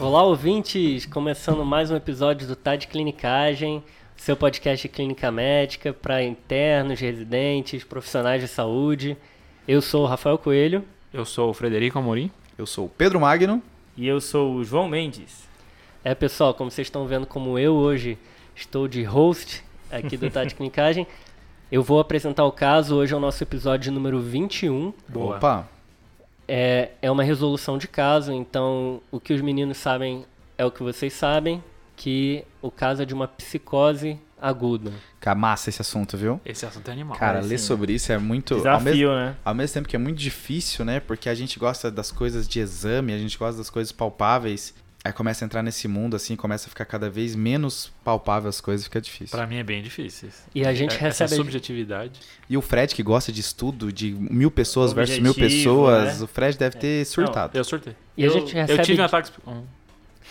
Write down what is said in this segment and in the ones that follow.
Olá, ouvintes! Começando mais um episódio do Tá de Clinicagem, seu podcast de clínica médica para internos, residentes, profissionais de saúde. Eu sou o Rafael Coelho. Eu sou o Frederico Amorim. Eu sou o Pedro Magno. E eu sou o João Mendes. É, pessoal, como vocês estão vendo, como eu hoje estou de host aqui do Tá de Clinicagem, eu vou apresentar o caso. Hoje é o nosso episódio número 21. Boa. Opa! É, é uma resolução de caso, então o que os meninos sabem é o que vocês sabem, que o caso é de uma psicose aguda. Cara, massa esse assunto, viu? Esse assunto é animal. Cara, ler sobre isso é muito. Desafio, ao né? Ao mesmo tempo que é muito difícil, né? Porque a gente gosta das coisas de exame, a gente gosta das coisas palpáveis. Aí começa a entrar nesse mundo, assim, começa a ficar cada vez menos palpável as coisas, fica difícil. Pra mim é bem difícil. E a gente é, recebe. Essa subjetividade. E o Fred, que gosta de estudo, de mil pessoas versus mil pessoas, né? o Fred deve ter surtado. Não, eu surtei. E eu, a gente recebe... eu tive um ataque.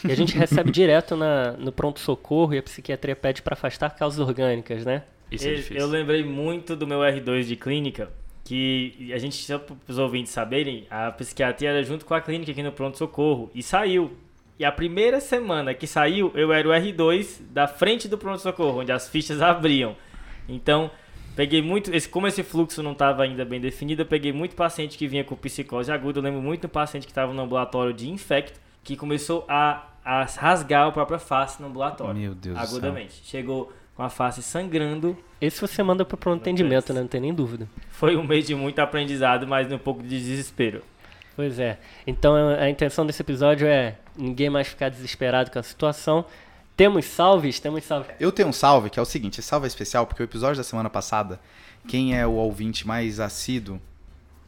E a gente recebe direto na, no pronto-socorro e a psiquiatria pede para afastar causas orgânicas, né? Isso é difícil. eu lembrei muito do meu R2 de clínica, que a gente, só para os ouvintes saberem, a psiquiatria era junto com a clínica aqui no pronto-socorro e saiu. E a primeira semana que saiu, eu era o R2 da frente do pronto-socorro, onde as fichas abriam. Então, peguei muito. Esse, como esse fluxo não estava ainda bem definido, eu peguei muito paciente que vinha com psicose aguda. Eu lembro muito do paciente que estava no ambulatório de infecto, que começou a, a rasgar a própria face no ambulatório. Meu Deus do Agudamente. Chegou com a face sangrando. Esse você manda pro pronto atendimento, né? Não tem nem dúvida. Foi um mês de muito aprendizado, mas um pouco de desespero. Pois é. Então a intenção desse episódio é ninguém mais ficar desesperado com a situação. Temos salves? Temos salves. Eu tenho um salve, que é o seguinte, esse salve é especial porque o episódio da semana passada, quem é o ouvinte mais assíduo,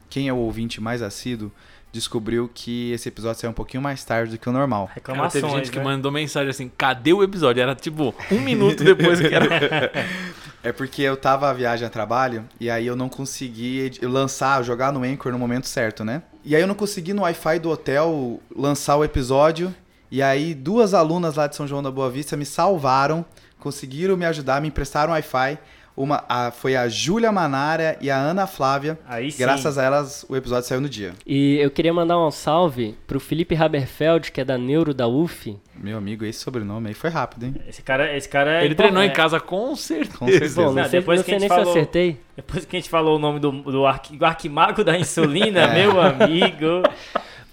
quem é o ouvinte mais assíduo, descobriu que esse episódio saiu um pouquinho mais tarde do que o normal. Cara, Reclamações, teve gente que né? mandou mensagem assim, cadê o episódio? Era tipo um minuto depois que era. É porque eu tava a viagem a trabalho e aí eu não consegui lançar, jogar no Anchor no momento certo, né? E aí eu não consegui no Wi-Fi do hotel lançar o episódio. E aí duas alunas lá de São João da Boa Vista me salvaram, conseguiram me ajudar, me emprestaram Wi-Fi. Uma, a- foi a Júlia Manara e a Ana Flávia. Aí sim. Graças a elas, o episódio saiu no dia. E eu queria mandar um salve pro Felipe Haberfeld, que é da Neuro da UF. Meu amigo, esse sobrenome aí foi rápido, hein? Esse cara, esse cara é Ele treinou é- em casa com certeza. Com certeza. Bom, não Não, sei, depois não que a gente falou- acertei. Depois que a gente falou o nome do, do arqui, do arquimago da insulina, meu amigo.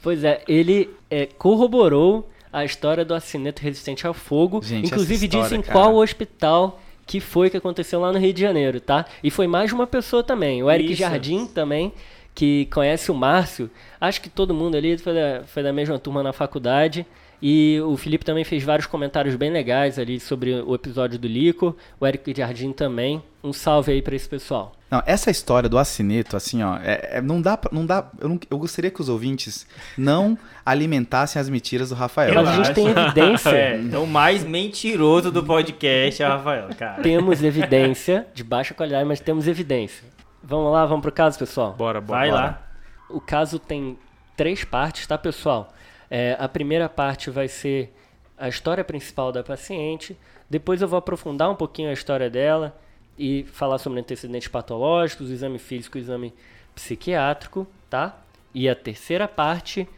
Pois é, ele é, corroborou a história do acineto resistente ao fogo. Gente, inclusive história, disse em cara. qual hospital que foi que aconteceu lá no Rio de Janeiro, tá? E foi mais de uma pessoa também. O Eric Isso. Jardim também, que conhece o Márcio. Acho que todo mundo ali foi da, foi da mesma turma na faculdade. E o Felipe também fez vários comentários bem legais ali sobre o episódio do Lico. O Eric Jardim também. Um salve aí pra esse pessoal. Não, essa história do acineto, assim, ó, é- é- não dá, pra- não dá, eu, não- eu gostaria que os ouvintes não alimentassem as mentiras do Rafael. Mas a gente tem evidência. É, então o mais mentiroso do podcast é o Rafael, cara. Temos evidência de baixa qualidade, mas temos evidência. Vamos lá, vamos pro caso, pessoal. Bora, bora. Vai bora. lá. O caso tem três partes, tá, pessoal? É, a primeira parte vai ser a história principal da paciente. Depois eu vou aprofundar um pouquinho a história dela e falar sobre antecedentes patológicos, o exame físico e o exame psiquiátrico, tá? E a terceira parte,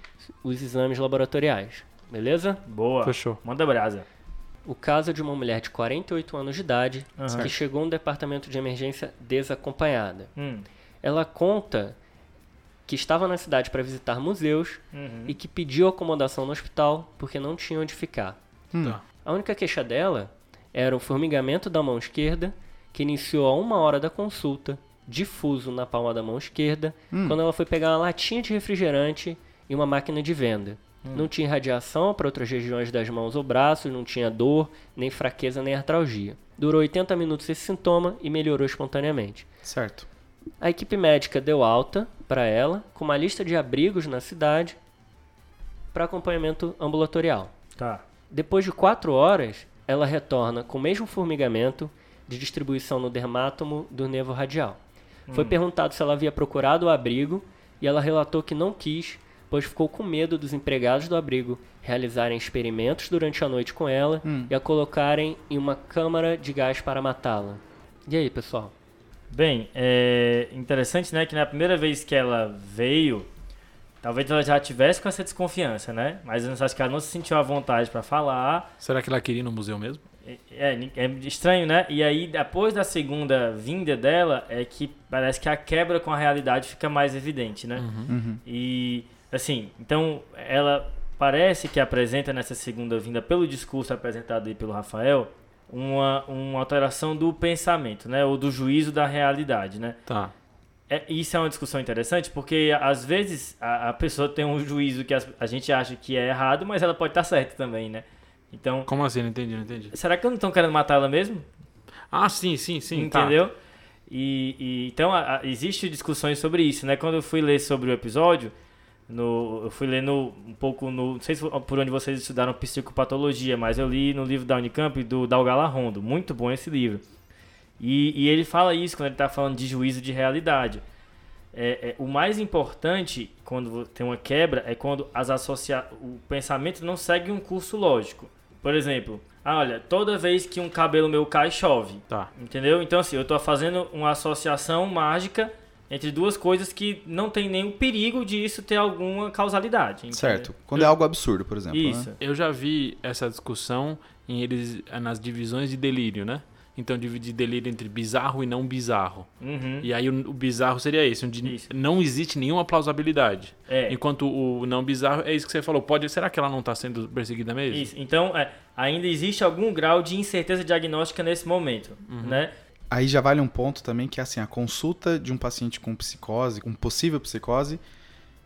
os exames laboratoriais. Beleza? Boa. Fechou. Manda brasa. O caso de uma mulher de 48 anos de idade Aham. que chegou no departamento de emergência desacompanhada. Hum. Ela conta que estava na cidade para visitar museus Uhum. e que pediu acomodação no hospital porque não tinha onde ficar. Tá. A única queixa dela era o formigamento da mão esquerda, que iniciou a uma hora da consulta, difuso na palma da mão esquerda, quando ela foi pegar uma latinha de refrigerante e uma máquina de venda. Não tinha radiação para outras regiões das mãos ou braços, não tinha dor, nem fraqueza, nem artralgia. Durou 80 minutos esse sintoma e melhorou espontaneamente. Certo. A equipe médica deu alta para ela, com uma lista de abrigos na cidade, para acompanhamento ambulatorial. Tá. Depois de quatro horas, ela retorna com o mesmo formigamento de distribuição no dermátomo do nervo radial. Foi perguntado se ela havia procurado o abrigo e ela relatou que não quis, pois ficou com medo dos empregados do abrigo realizarem experimentos durante a noite com ela e a colocarem em uma câmara de gás para matá-la. E aí, pessoal? Bem, é interessante, né, que na primeira vez que ela veio, Talvez ela já tivesse com essa desconfiança, né? Mas eu acho que ela não se sentiu à vontade para falar. Será que ela queria ir no museu mesmo? É, é, estranho, né? E aí, depois da segunda vinda dela, é que parece que a quebra com a realidade fica mais evidente, né? Uhum. E, assim, então, ela parece que apresenta nessa segunda vinda, pelo discurso apresentado aí pelo Rafael, uma, uma alteração do pensamento, né? Ou do juízo da realidade, né? Tá. É, isso é uma discussão interessante porque às vezes a, a pessoa tem um juízo que a, a, gente acha que é errado, mas ela pode estar certa também, né? Então. Como assim? Não entendi, não entendi. Será que não estão querendo matar ela mesmo? Ah, sim, sim, sim. tá. Entendeu? E, e, então a, a, existe discussões sobre isso, né? Quando eu fui ler sobre o episódio, no, eu fui lendo um pouco no. Não sei se por onde vocês estudaram psicopatologia, mas eu li no livro da Unicamp do Dalgala Rondo. Muito bom esse livro. E, e ele fala isso quando ele está falando de juízo de realidade. É, é, o mais importante quando tem uma quebra é quando as associa o pensamento não segue um curso lógico. Por exemplo, ah, olha, toda vez que um cabelo meu cai, chove. Tá. Entendeu? Então, assim, eu estou fazendo uma associação mágica entre duas coisas que não tem nenhum perigo de isso ter alguma causalidade. Entendeu? Certo. Quando é algo absurdo, por exemplo. Isso. Né? Eu já vi essa discussão em eles nas divisões de delírio, né? Então dividir delírio entre bizarro e não bizarro. Uhum. E aí o, o bizarro seria esse, onde Isso. não existe nenhuma plausibilidade. É. Enquanto o não bizarro é isso que você falou. Pode, será que ela não está sendo perseguida mesmo? Isso. Então, é, ainda existe algum grau de incerteza diagnóstica nesse momento, né? Aí já vale um ponto também que assim, a consulta de um paciente com psicose, com possível psicose,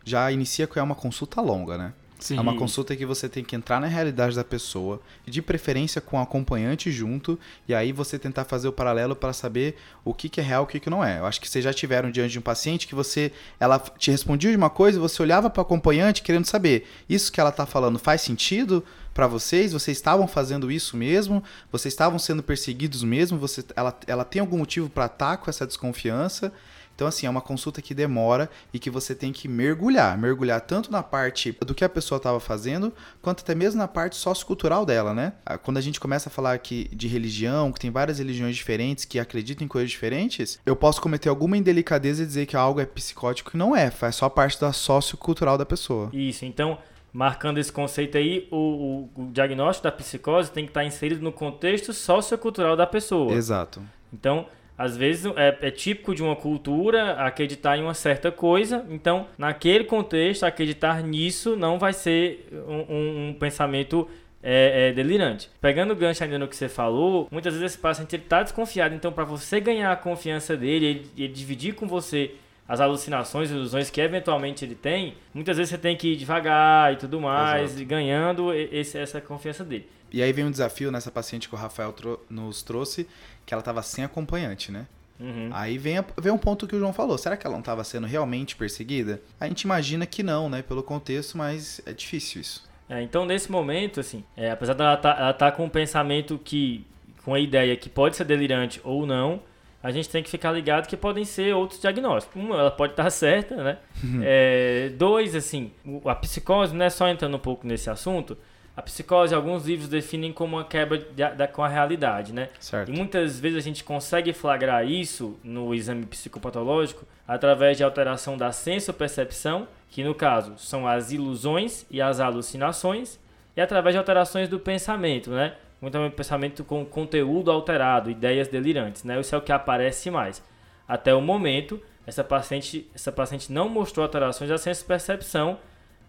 já inicia com é uma consulta longa, né? Sim. É uma consulta que você tem que entrar na realidade da pessoa, de preferência com acompanhante junto, e aí você tentar fazer o paralelo para saber o que, que é real e o que, que não é. Eu acho que vocês já tiveram diante de um paciente que você, ela te respondia de uma coisa, você olhava para o acompanhante querendo saber, isso que ela está falando faz sentido para vocês? Vocês estavam fazendo isso mesmo? Vocês estavam sendo perseguidos mesmo? Você, ela, ela tem algum motivo para estar com essa desconfiança? Então, assim, é uma consulta que demora e que você tem que mergulhar. Mergulhar tanto na parte do que a pessoa estava fazendo, quanto até mesmo na parte sociocultural dela, né? Ah, Quando a gente começa a falar aqui de religião, que tem várias religiões diferentes que acreditam em coisas diferentes, eu posso cometer alguma indelicadeza e dizer que algo é psicótico e não é. Faz só parte da sociocultural da pessoa. Isso. Então, marcando esse conceito aí, o, o- o diagnóstico da psicose tem que estar inserido no contexto sociocultural da pessoa. Exato. Então, às vezes é, é típico de uma cultura acreditar em uma certa coisa, então, naquele contexto, acreditar nisso não vai ser um, um- um pensamento é, é, delirante. Pegando o gancho ainda no que você falou, muitas vezes esse paciente está desconfiado, então, para você ganhar a confiança dele, ele, ele dividir com você as alucinações, ilusões que eventualmente ele tem, muitas vezes você tem que ir devagar e tudo mais, Exato. ganhando esse- essa confiança dele. E aí vem um desafio nessa paciente que o Rafael nos trouxe, que ela estava sem acompanhante, né? Uhum. Aí vem, a- vem um ponto que o João falou. Será que ela não estava sendo realmente perseguida? A gente imagina que não, né? Pelo contexto, mas é difícil isso. É, então, nesse momento, assim, é, apesar dela tá, ela tá com um pensamento que, com a ideia que pode ser delirante ou não, a gente tem que ficar ligado que podem ser outros diagnósticos. Um, ela pode estar certa, né? É, dois, assim, a psicose, não é só entrando um pouco nesse assunto, a psicose, alguns livros definem como uma quebra da, com a realidade, né? Certo. E muitas vezes a gente consegue flagrar isso no exame psicopatológico através de alteração da sensopercepção, que no caso são as ilusões e as alucinações, e através de alterações do pensamento, né? Muito pensamento com conteúdo alterado, ideias delirantes, né? Isso é o que aparece mais. Até o momento, essa paciente, essa paciente não mostrou alterações da sensopercepção,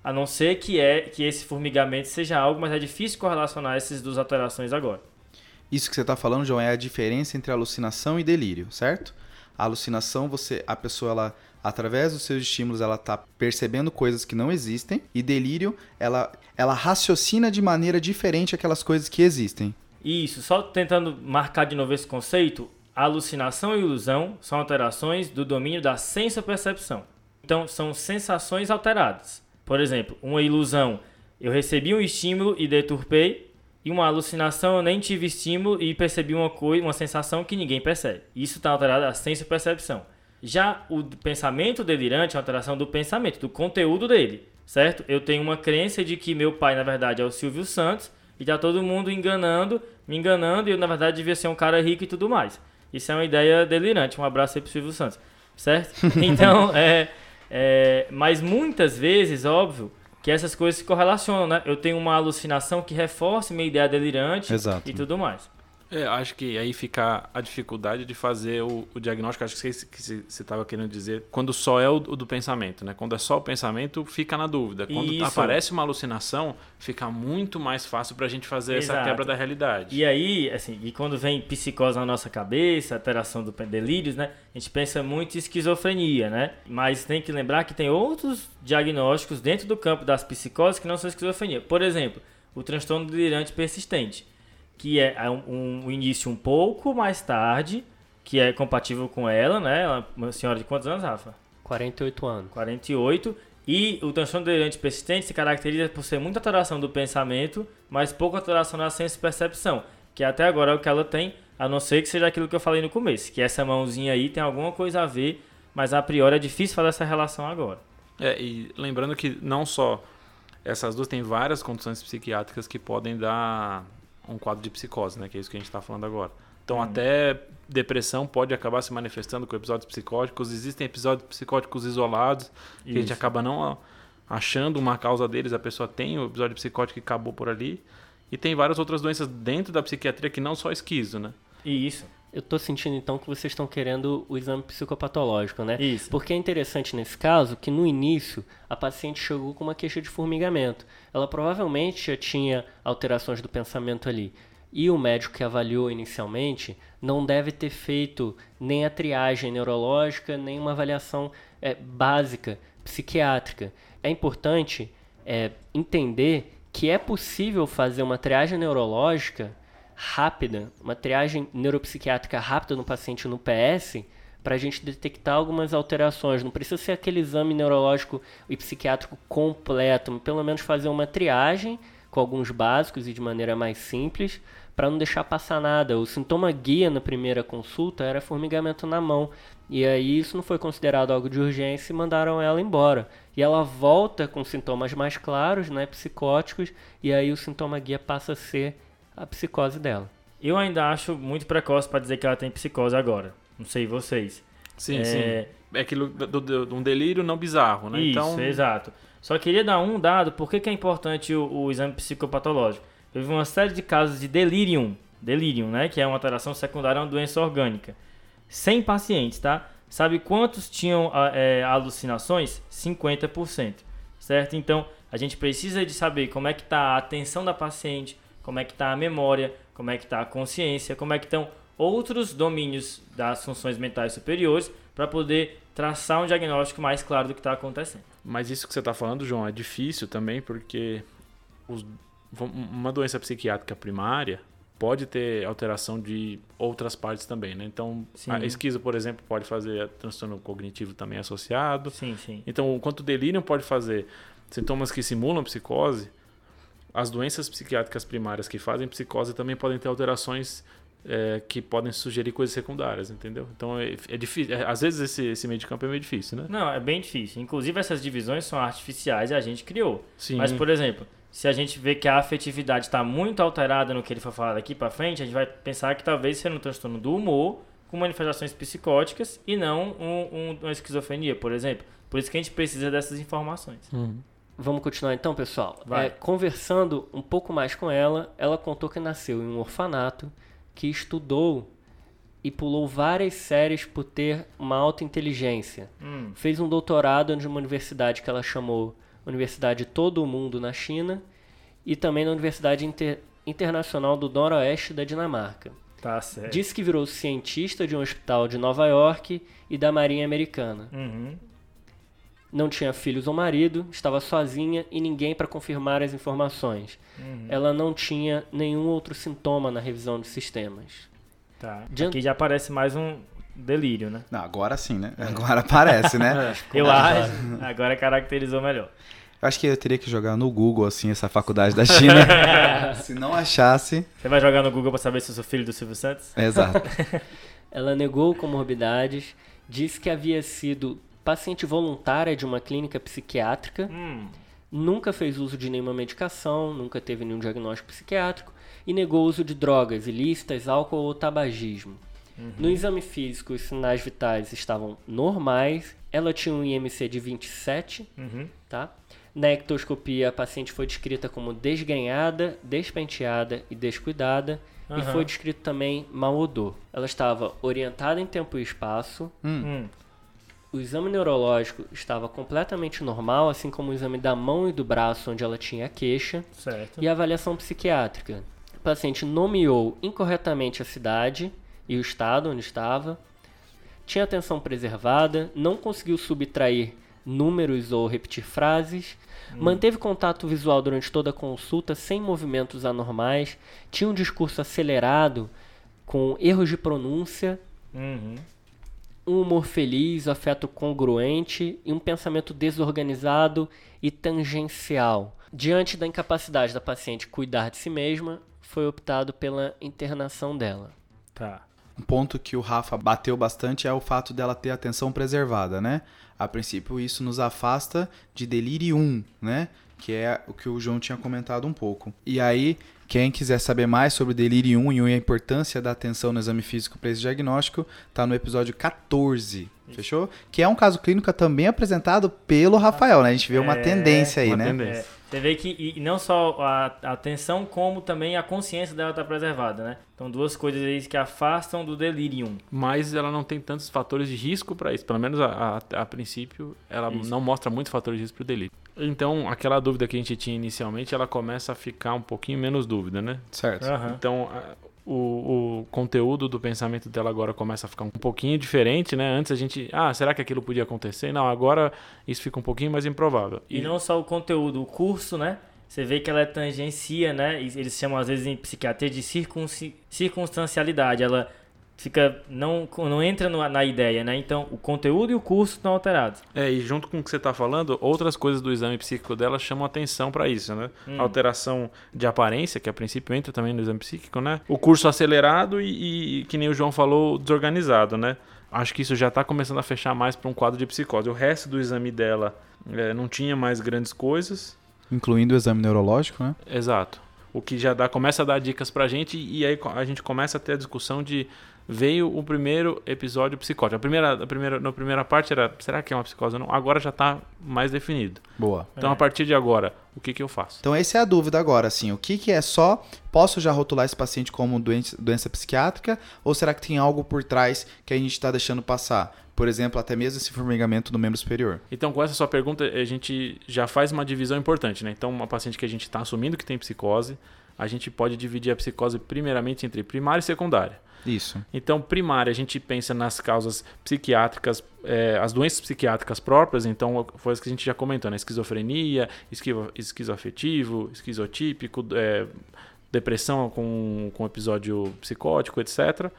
a não ser que é que esse formigamento seja algo, mas é difícil correlacionar essas duas alterações agora. Isso que você está falando, João, é a diferença entre alucinação e delírio, certo? A alucinação, você, a pessoa, ela, através dos seus estímulos, ela está percebendo coisas que não existem. E delírio, ela, ela raciocina de maneira diferente aquelas coisas que existem. Isso, só tentando marcar de novo esse conceito, alucinação e ilusão são alterações do domínio da sensopercepção. Então, são sensações alteradas. Por exemplo, uma ilusão, eu recebi um estímulo e deturpei, e uma alucinação, eu nem tive estímulo e percebi uma coisa, uma sensação que ninguém percebe. Isso está alterado a sensopercepção. Já o pensamento delirante é uma alteração do pensamento, do conteúdo dele, certo? Eu tenho uma crença de que meu pai, na verdade, é o Silvio Santos, e tá todo mundo enganando, me enganando, e eu, na verdade, devia ser um cara rico e tudo mais. Isso é uma ideia delirante. Um abraço aí pro Silvio Santos, certo? Então, é, É, mas muitas vezes, óbvio, que essas coisas se correlacionam, né? Eu tenho uma alucinação que reforça minha ideia delirante Exato. e tudo mais. É, acho que aí fica a dificuldade de fazer o, o diagnóstico. Acho que você que estava querendo dizer quando só é o, o do pensamento, né? Quando é só o pensamento, fica na dúvida. Quando Isso. aparece uma alucinação, fica muito mais fácil para a gente fazer essa Exato. quebra da realidade. E aí, assim, e quando vem psicose na nossa cabeça, alteração do delírios, né? A gente pensa muito em esquizofrenia, né? Mas tem que lembrar que tem outros diagnósticos dentro do campo das psicoses que não são esquizofrenia. Por exemplo, o transtorno delirante persistente, que é um, um início um pouco mais tarde, que é compatível com ela, né? Ela- Uma senhora de quantos anos, Rafa? 48 anos. 48. E o transtorno delirante persistente se caracteriza por ser muita alteração do pensamento, mas pouca alteração na senso percepção, que até agora é o que ela tem, a não ser que seja aquilo que eu falei no começo, que essa mãozinha aí tem alguma coisa a ver, mas a priori é difícil fazer essa relação agora. É, e lembrando que não só essas duas, tem várias condições psiquiátricas que podem dar um quadro de psicose, né? Que é isso que a gente está falando agora. Então, até depressão pode acabar se manifestando com episódios psicóticos. Existem episódios psicóticos isolados que a gente acaba não achando uma causa deles. A pessoa tem o episódio psicótico e acabou por ali. E tem várias outras doenças dentro da psiquiatria que não só esquizo, né? E isso, Eu tô sentindo então que vocês estão querendo o exame psicopatológico, né? isso. Porque é interessante nesse caso que no início a paciente chegou com uma queixa de formigamento. Ela provavelmente já tinha alterações do pensamento ali. E o médico que avaliou inicialmente não deve ter feito nem a triagem neurológica, nem uma avaliação eh, básica psiquiátrica. É importante eh, entender que é possível fazer uma triagem neurológica rápida, uma triagem neuropsiquiátrica rápida no paciente no PS, para a gente detectar algumas alterações. Não precisa ser aquele exame neurológico e psiquiátrico completo, pelo menos fazer uma triagem com alguns básicos e de maneira mais simples, para não deixar passar nada. O sintoma guia na primeira consulta era formigamento na mão. E aí isso não foi considerado algo de urgência e mandaram ela embora. E ela volta com sintomas mais claros, né, psicóticos, e aí o sintoma guia passa a ser a psicose dela. Eu ainda acho muito precoce para dizer que ela tem psicose agora. Não sei vocês. Sim, É, sim. É aquilo de um delírio não bizarro, né? Isso, então, exato. Só queria dar um dado, por que, que é importante o, o exame psicopatológico? Eu vi uma série de casos de delirium, delirium, né? Que é uma alteração secundária a uma doença orgânica. 100 pacientes, tá? Sabe quantos tinham ah, é, alucinações? 50%, certo? Então, a gente precisa de saber como é que está a atenção da paciente, como é que está a memória, como é que está a consciência, como é que estão outros domínios das funções mentais superiores para poder traçar um diagnóstico mais claro do que está acontecendo. Mas isso que você está falando, João, é difícil também porque os- uma doença psiquiátrica primária pode ter alteração de outras partes também, né? Então, Sim. a esquizo, por exemplo, pode fazer transtorno cognitivo também associado. Sim, sim. Então, enquanto o delírio pode fazer sintomas que simulam psicose, as doenças psiquiátricas primárias que fazem psicose também podem ter alterações é, que podem sugerir coisas secundárias, entendeu? Então, é, é difícil. é, às vezes, esse, esse meio de campo é meio difícil, né? Não, é bem difícil. Inclusive, essas divisões são artificiais e a gente criou. Sim. Mas, por exemplo, se a gente vê que a afetividade está muito alterada no que ele for falar daqui para frente, a gente vai pensar que talvez seja um transtorno do humor com manifestações psicóticas e não um- um- uma esquizofrenia, por exemplo. Por isso que a gente precisa dessas informações. Uhum. Vamos continuar então, pessoal? Vai. É, conversando um pouco mais com ela, ela contou que nasceu em um orfanato, que estudou e pulou várias séries por ter uma alta inteligência. Hum, Fez um doutorado em uma universidade que ela chamou Universidade Todo o Mundo na China e também na Universidade Inter- Internacional do Noroeste da Dinamarca. tá certo. Disse que virou cientista de um hospital de Nova York e da Marinha Americana. Uhum. Não tinha filhos ou marido, estava sozinha e ninguém para confirmar as informações. Uhum. Ela não tinha nenhum outro sintoma na revisão de sistemas. Tá. Diante- Aqui já parece mais um delírio, né? Não, agora sim, né? Agora aparece, né? Eu acho. Agora caracterizou melhor. Eu acho que eu teria que jogar no Google, assim, essa faculdade da China. Se não achasse. Você vai jogar no Google pra saber se eu sou filho do Silvio Santos? Exato. Ela negou comorbidades, disse que havia sido paciente voluntária de uma clínica psiquiátrica, Hum. nunca fez uso de nenhuma medicação, nunca teve nenhum diagnóstico psiquiátrico e negou o uso de drogas ilícitas, álcool ou tabagismo. No exame físico, os sinais vitais estavam normais. Ela tinha um IMC de 27, Uhum. tá? Na ectoscopia, a paciente foi descrita como desgrenhada, despenteada e descuidada. E Aham. foi descrito também mau odor. Ela estava orientada em tempo e espaço. Hum. O exame neurológico estava completamente normal, assim como o exame da mão e do braço, onde ela tinha queixa. Certo. E a avaliação psiquiátrica. O paciente nomeou incorretamente a cidade e o estado onde estava, tinha atenção preservada, não conseguiu subtrair números ou repetir frases, manteve contato visual durante toda a consulta sem movimentos anormais, tinha um discurso acelerado com erros de pronúncia, Uhum. Um humor feliz, afeto congruente e um pensamento desorganizado e tangencial. Diante da incapacidade da paciente cuidar de si mesma, foi optado pela internação dela. Tá. Um ponto que o Rafa bateu bastante é o fato dela ter atenção preservada, né? A princípio, isso nos afasta de delirium, né? Que é o que o João tinha comentado um pouco. E aí, quem quiser saber mais sobre delirium e a importância da atenção no exame físico para esse diagnóstico, tá no episódio 14, fechou? Que é um caso clínico também apresentado pelo Rafael, né? A gente vê uma É, tendência aí, uma né? tendência. É, você vê que e não só a, a atenção, como também a consciência dela está preservada, né? Então, duas coisas aí que afastam do delirium. Mas ela não tem tantos fatores de risco para isso. Pelo menos a, a, a princípio, ela Isso. não mostra muitos fatores de risco para o delírio. Então, aquela dúvida que a gente tinha inicialmente, ela começa a ficar um pouquinho menos dúvida, né? Certo. Aham. Então, a- o, o conteúdo do pensamento dela agora começa a ficar um pouquinho diferente, né? Antes a gente, ah, será que aquilo podia acontecer? Não, agora isso fica um pouquinho mais improvável. E não só o conteúdo, o curso, né? Você vê que ela é tangencia, né? E Eles chamam às vezes em psiquiatria de circunci- circunstancialidade. Ela fica não não entra no- na ideia, né? Então, o conteúdo e o curso estão alterados. É, e junto com o que você está falando, outras coisas do exame psíquico dela chamam atenção para isso, né? Alteração de aparência, que a princípio entra também no exame psíquico, né? O curso acelerado e, e, que nem o João falou, desorganizado, né? Acho que isso já está começando a fechar mais para um quadro de psicose. O resto do exame dela é, não tinha mais grandes coisas. Incluindo o exame neurológico, né? Exato. O que já dá, começa a dar dicas pra gente e aí a gente começa a ter a discussão de veio o primeiro episódio psicótico. A primeira, a primeira, na primeira parte era será que é uma psicose ou não? Agora já tá mais definido. Boa. Então É. a partir de agora, o que que eu faço? Então essa é a dúvida agora, assim, o que, que é só, posso já rotular esse paciente como doença, doença psiquiátrica, ou será que tem algo por trás que a gente está deixando passar? Por exemplo, até mesmo esse formigamento do membro superior. Então com essa sua pergunta, a gente já faz uma divisão importante, né? Então uma paciente que a gente está assumindo que tem psicose, a gente pode dividir a psicose primeiramente entre primária e secundária. Isso. Então, primária, a gente pensa nas causas psiquiátricas, eh, as doenças psiquiátricas próprias, então foi isso que a gente já comentou, né? Esquizofrenia, esquivo, esquizoafetivo, esquizotípico, eh, depressão com, com episódio psicótico, etc.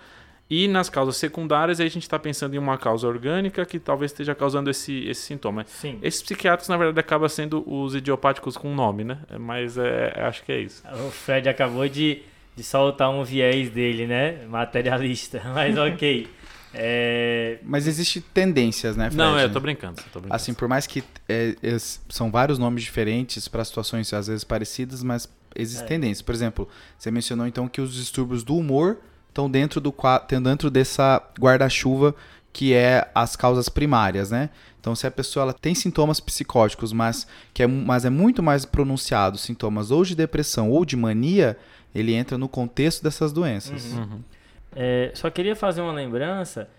E nas causas secundárias, aí a gente está pensando em uma causa orgânica que talvez esteja causando esse, esse sintoma. Sim. Esses psiquiatras, na verdade, acabam sendo os idiopáticos com nome, né? Mas é, acho que é isso. O Fred acabou de, de soltar um viés dele, né? Materialista. Mas ok. É, Mas existe tendências, né, Fred? Não, é, eu tô brincando. Tô brincando. Assim, por mais que é, são vários nomes diferentes para situações às vezes parecidas, mas existem É. tendências. Por exemplo, você mencionou então que os distúrbios do humor estão dentro do dentro dessa guarda-chuva que é as causas primárias, né? Então, se a pessoa ela tem sintomas psicóticos, mas que é, mas é muito mais pronunciado sintomas ou de depressão ou de mania, ele entra no contexto dessas doenças. Uhum. É, só queria fazer uma lembrança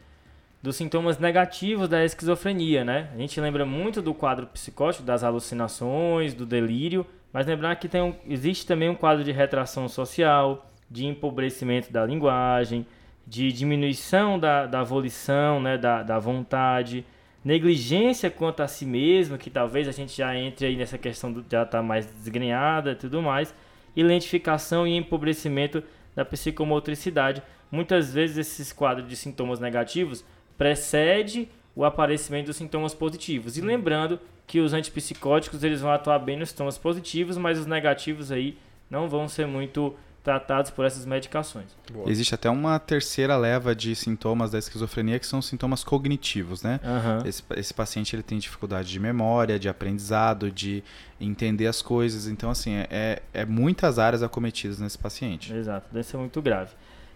dos sintomas negativos da esquizofrenia, né? A gente lembra muito do quadro psicótico, das alucinações, do delírio, mas lembrar que tem um- existe também um quadro de retração social, de empobrecimento da linguagem, de diminuição da, da volição, né? da, da vontade, negligência quanto a si mesmo, que talvez a gente já entre aí nessa questão de já estar mais desgrenhada e tudo mais, e lentificação e empobrecimento da psicomotricidade. Muitas vezes esses quadros de sintomas negativos precede o aparecimento dos sintomas positivos. E lembrando que os antipsicóticos eles vão atuar bem nos sintomas positivos, mas os negativos aí não vão ser muito tratados por essas medicações. Existe até uma terceira leva de sintomas da esquizofrenia que são sintomas cognitivos, né? Aham. Esse, esse paciente ele tem dificuldade de memória, de aprendizado, de entender as coisas. Então, assim, é, é muitas áreas acometidas nesse paciente. Exato, deve ser muito grave.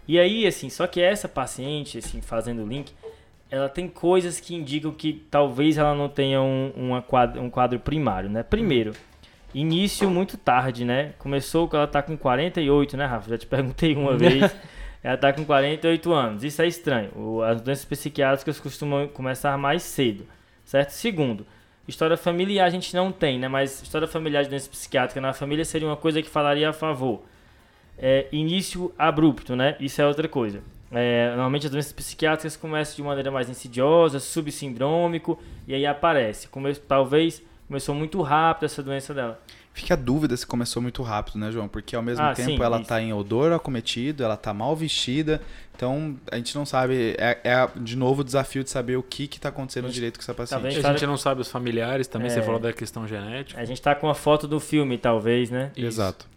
E aí, assim, só que essa paciente, assim, fazendo o link, ela tem coisas que indicam que talvez ela não tenha um, uma quadro, um quadro primário, né? Primeiro, início muito tarde, né? Começou que ela tá com 48, né, Rafa? Já te perguntei uma vez. ela tá com 48 anos. Isso é estranho. O, as doenças psiquiátricas costumam começar mais cedo, certo? Segundo, história familiar a gente não tem, né? Mas história familiar de doença psiquiátrica na família seria uma coisa que falaria a favor. É, início abrupto, né? Isso é outra coisa. É, normalmente as doenças psiquiátricas começam de maneira mais insidiosa, subsindrômico, e aí aparece. Come talvez começou muito rápido essa doença dela. Fica a dúvida se começou muito rápido, né, João? Porque ao mesmo Ah, tempo sim, ela isso. tá em odor acometido, ela tá mal vestida. Então a gente não sabe. É, é, de novo o desafio de saber o que que tá acontecendo direito com essa paciente. Talvez- A gente não sabe os familiares também, você É. falou da questão genética. A gente tá com a foto do filme, talvez, né? Isso. Exato.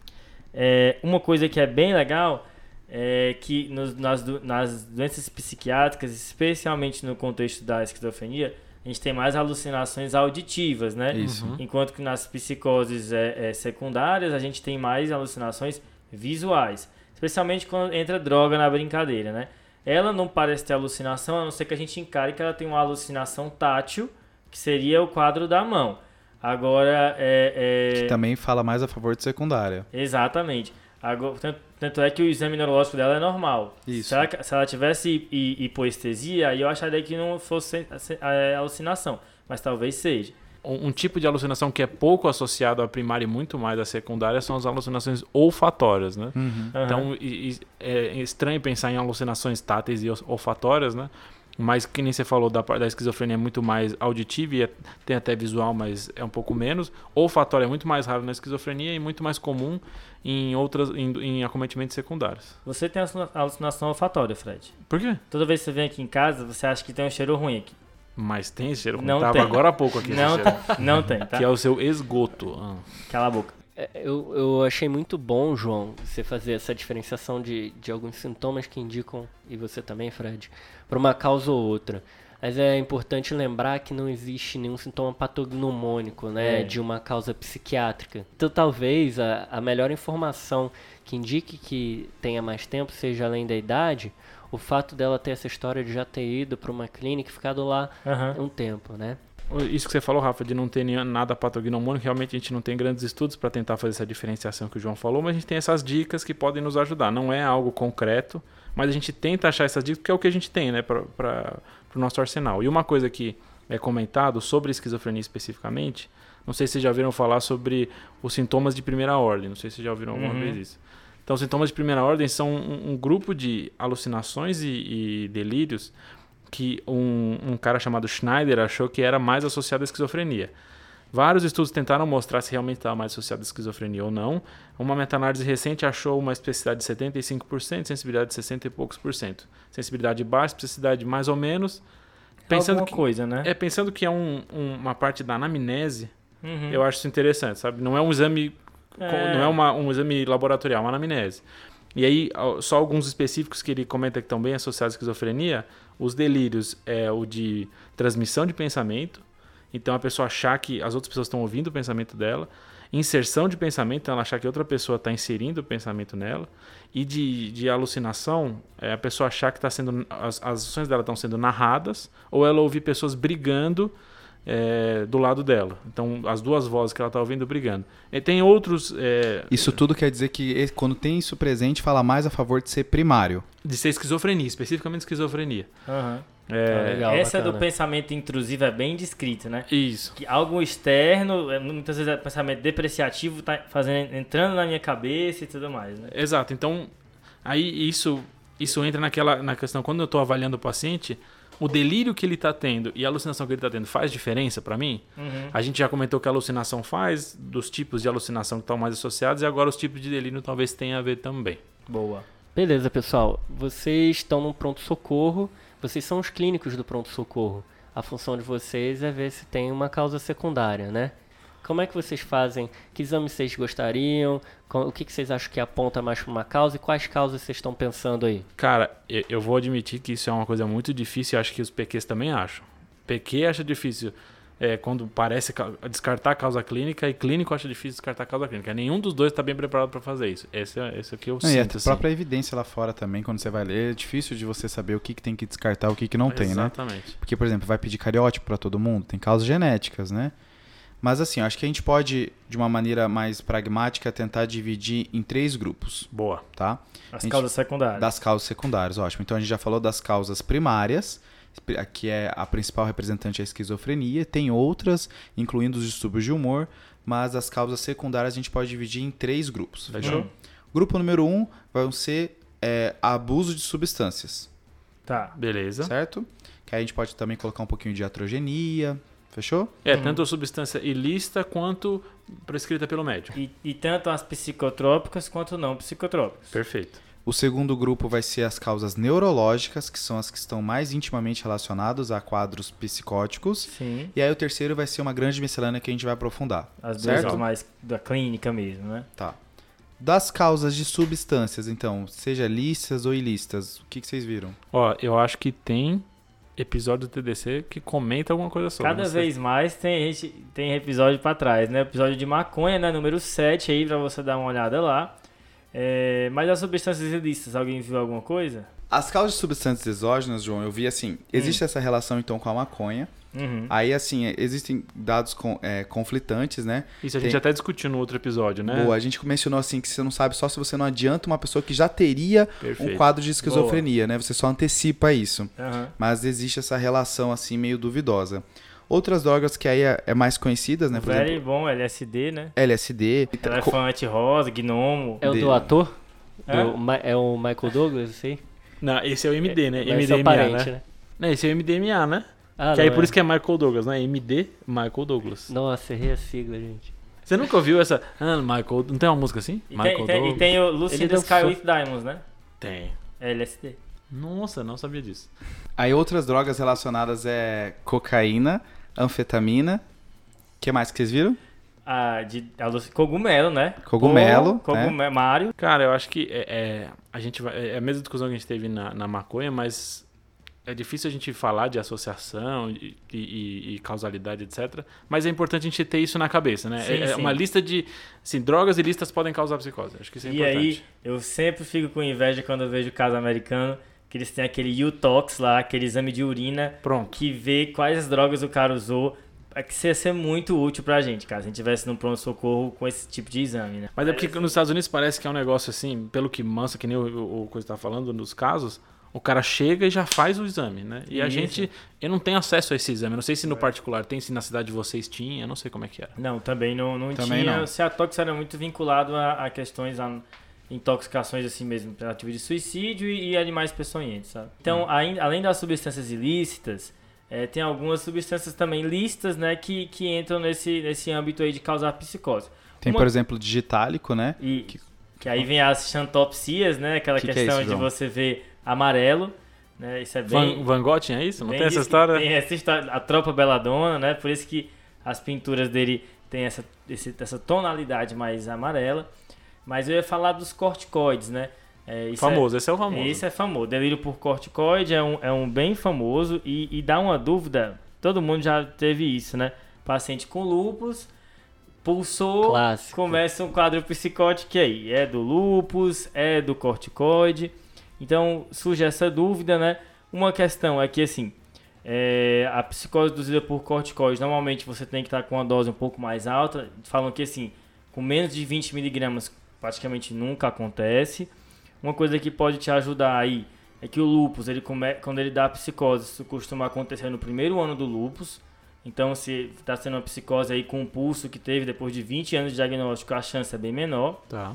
É, uma coisa que é bem legal é que nos- nas, do- nas doenças psiquiátricas, especialmente no contexto da esquizofrenia, a gente tem mais alucinações auditivas, né? Isso. Uhum. Enquanto que nas psicoses é, é, secundárias a gente tem mais alucinações visuais. Especialmente quando entra droga na brincadeira, né? Ela não parece ter alucinação, a não ser que a gente encare que ela tem uma alucinação tátil, que seria o quadro da mão. Agora, é... é- Que também fala mais a favor de secundária. Exatamente. Agora, tanto, tanto é que o exame neurológico dela é normal. Isso. Se ela, se ela tivesse hi- hi- hipoestesia, aí eu acharia que não fosse é, alucinação. Mas talvez seja. Um, um tipo de alucinação que é pouco associado à primária e muito mais à secundária são as alucinações olfatórias, né? Uhum. Então, e- e- é estranho pensar em alucinações táteis e olfatórias, né? Mas que nem você falou da, da esquizofrenia é muito mais auditiva e é- tem até visual, mas é um pouco menos. Olfatória é muito mais raro na esquizofrenia e muito mais comum em outras em, em acometimentos secundários. Você tem alucina- alucinação olfatória, Fred. Por quê? Toda vez que você vem aqui em casa, você acha que tem um cheiro ruim aqui. Mas tem cheiro. Não Tava tem. agora há pouco aqui. Não, não tem, tá? Que é o seu esgoto. Ah. Cala a boca. É, Eu, eu achei muito bom, João, você fazer essa diferenciação de, de alguns sintomas que indicam, e você também, Fred, para uma causa ou outra. Mas é importante lembrar que não existe nenhum sintoma patognomônico, né, É. de uma causa psiquiátrica. Então, talvez a, a melhor informação que indique que tenha mais tempo seja além da idade, o fato dela ter essa história de já ter ido para uma clínica e ficado lá Aham. um tempo, né? Isso que você falou, Rafa, de não ter nada patognomônico, realmente a gente não tem grandes estudos para tentar fazer essa diferenciação que o João falou, mas a gente tem essas dicas que podem nos ajudar. Não é algo concreto, mas a gente tenta achar essas dicas porque é o que a gente tem, né, para o nosso arsenal. E uma coisa que é comentado sobre esquizofrenia especificamente, não sei se vocês já ouviram falar sobre os sintomas de primeira ordem, não sei se vocês já ouviram alguma Uhum. vez isso. Então, os sintomas de primeira ordem são um, um grupo de alucinações e, e delírios que um, um cara chamado Schneider achou que era mais associado à esquizofrenia. Vários estudos tentaram mostrar se realmente estava mais associado à esquizofrenia ou não. Uma meta-análise recente achou uma especificidade de 75%, sensibilidade de 60 e poucos por cento. Sensibilidade baixa, especificidade mais ou menos. Pensando Alguma que, coisa, né? é, pensando que é um- um- uma parte da anamnese, Uhum. eu acho isso interessante, sabe? Não é um exame, É. não é uma- um exame laboratorial, é uma anamnese. E aí, só alguns específicos que ele comenta que estão bem associados à esquizofrenia. Os delírios é o de transmissão de pensamento. Então, a pessoa achar que as outras pessoas estão ouvindo o pensamento dela. Inserção de pensamento, ela achar que outra pessoa está inserindo o pensamento nela. E de, de alucinação, é a pessoa achar que tá sendo, as, as ações dela estão sendo narradas. Ou ela ouvir pessoas brigando é, do lado dela. Então, as duas vozes que ela está ouvindo brigando. E tem outros... é, Isso tudo quer dizer que quando tem isso presente, fala mais a favor de ser primário. de ser esquizofrenia, especificamente esquizofrenia. Aham. É, Ah, legal. Essa do bacana. pensamento intrusivo é bem descrita, né? Isso. Que algo externo, é, muitas vezes é pensamento depreciativo, tá fazendo, entrando na minha cabeça e tudo mais, né? Exato. Então, aí isso, isso entra naquela na questão, quando eu estou avaliando o paciente, o delírio que ele está tendo e a alucinação que ele está tendo faz diferença para mim? Uhum. A gente já comentou que a alucinação faz, dos tipos de alucinação que estão mais associados, e agora os tipos de delírio talvez tenham a ver também. Boa. Beleza, pessoal. Vocês estão no pronto-socorro, vocês são os clínicos do pronto-socorro. A função de vocês é ver se tem uma causa secundária, né? Como é que vocês fazem? Que exames vocês gostariam? O que que vocês acham que aponta mais para uma causa? E quais causas vocês estão pensando aí? Cara, eu, vou admitir que isso é uma coisa muito difícil e acho que os PQs também acham. PQ acha difícil é, quando parece ca- descartar a causa clínica e clínico acha difícil descartar a causa clínica. Nenhum dos dois está bem preparado para fazer isso. Esse é esse aqui eu Não, e a sinto. assim. própria evidência lá fora também, quando você vai ler, é difícil de você saber o que, que tem que descartar, o que, que não tem, né? Exatamente. Porque, por exemplo, vai pedir cariótipo para todo mundo, tem causas genéticas, né? Mas assim, acho que a gente pode, de uma maneira mais pragmática, tentar dividir em três grupos, Boa. tá? As Gente, causas secundárias. Das causas secundárias, ótimo. Então a gente já falou das causas primárias, que é a principal representante é a esquizofrenia. Tem outras, incluindo os distúrbios de humor, mas as causas secundárias a gente pode dividir em três grupos. Fechou? Hum. Grupo número um vão ser é, abuso de substâncias, Tá. Beleza. certo? Que aí a gente pode também colocar um pouquinho de atrogenia, fechou? É, Uhum. tanto substância ilícita quanto prescrita pelo médico. E, e tanto as psicotrópicas quanto não psicotrópicas. Perfeito. O segundo grupo vai ser as causas neurológicas, que são as que estão mais intimamente relacionadas a quadros psicóticos. Sim. E aí o terceiro vai ser uma grande miscelânea que a gente vai aprofundar. As duas Certo? são mais da clínica mesmo, né? Tá. Das causas de substâncias, então, seja lícitas ou ilícitas, o que, que vocês viram? Ó, eu acho que tem episódio do TDC que comenta alguma coisa sobre. Cada vez mais tem gente tem episódio pra trás, né? Episódio de maconha, né? Número 7 aí pra você dar uma olhada lá. É, mas as substâncias ilícitas, alguém viu alguma coisa? As causas de substâncias exógenas, João, eu vi assim, existe essa relação então com a maconha. Uhum. Aí assim, existem dados com- é, conflitantes, né? Isso a gente Tem- até discutiu no outro episódio, né? Boa, a gente mencionou assim que você não sabe só se você não adianta uma pessoa que já teria Perfeito. um quadro de esquizofrenia, né? Você só antecipa isso. Aham. Mas existe essa relação assim meio duvidosa. Outras drogas que aí é, é mais conhecidas, né? Por Very exemplo, bom, LSD, né? LSD. Elefante rosa, gnomo. É o do ator? Hã? Do é o Michael Douglas, eu sei? Não, esse é o MD, né? Mas é o MDMA, parente, né? né? Não, esse é o MDMA, né? Ah, que aí não, por é. isso que é Michael Douglas, né? MD, Michael Douglas. Nossa, errei a sigla, gente. Você nunca ouviu essa... Ah, Michael... Não tem uma música assim? E Michael tem, tem- e Douglas? tem o Lucy in the Sky with Diamonds, né? Tem. LSD. Nossa, não sabia disso. Aí outras drogas relacionadas é cocaína, anfetamina. O que mais que vocês viram? Ah, de, a Lucy, cogumelo, né? Cogumelo, Pô, Cogumelo, Mário. Cara, eu acho que é, é- a gente vai, é a mesma discussão que a gente teve na, na maconha, mas é difícil a gente falar de associação e, e- e causalidade, etc. Mas é importante a gente ter isso na cabeça, né? Sim, é é sim. uma lista de. Assim, drogas ilícitas podem causar psicose. Acho que isso é E importante. aí, eu sempre fico com inveja quando eu vejo caso americano, que eles têm aquele U-Tox lá, aquele exame de urina, Pronto. que vê quais drogas o cara usou. É que isso ia ser muito útil pra gente, cara, se a gente tivesse no pronto-socorro com esse tipo de exame, né? Mas é porque nos Estados Unidos parece que é um negócio assim, pelo que mansa, que nem o, o, o coisa tá falando nos casos, o cara chega e já faz o exame, né? E a Isso. gente, eu não tenho acesso a esse exame. Eu não sei se no particular tem, se na cidade de vocês tinha, eu não sei como é que era. Não, também não, não Também tinha. não. O Ceatox era muito vinculado a, a questões, a intoxicações assim mesmo, tentativa de suicídio e, e animais peçonhentos, sabe? Então, Hum. além das substâncias ilícitas, eh, tem algumas substâncias também lícitas, né, que, que entram nesse, nesse âmbito aí de causar psicose. Tem, Uma- por exemplo, digitálico, né? E Que- que, aí vem as xantopsias, né, aquela Que que é questão isso, de João? você ver amarelo, né, isso é bem... Van, Van Gogh tinha isso? Não tem essa história? Tem essa história, a tropa beladona, né? Por isso que as pinturas dele tem essa, esse- essa tonalidade mais amarela. Mas eu ia falar dos corticoides, né? É, isso Famoso, esse é o É, famoso. esse é famoso. Delírio por corticoide é um, é um bem famoso e, e dá uma dúvida. Todo mundo já teve isso, né? Paciente com lúpus, pulsou, Clássico. começa um quadro psicótico e aí. É do lúpus, é do corticoide. Então surge essa dúvida, né? Uma questão é que assim, é, a psicose induzida por corticoide, normalmente você tem que estar com uma dose um pouco mais alta. Falam que assim, com menos de 20 miligramas praticamente nunca acontece. Uma coisa que pode te ajudar aí é que o lúpus, ele come, quando ele dá psicose, isso costuma acontecer no primeiro ano do lúpus. Então, se está sendo uma psicose aí com um pulso que teve depois de 20 anos de diagnóstico, a chance é bem menor. Tá.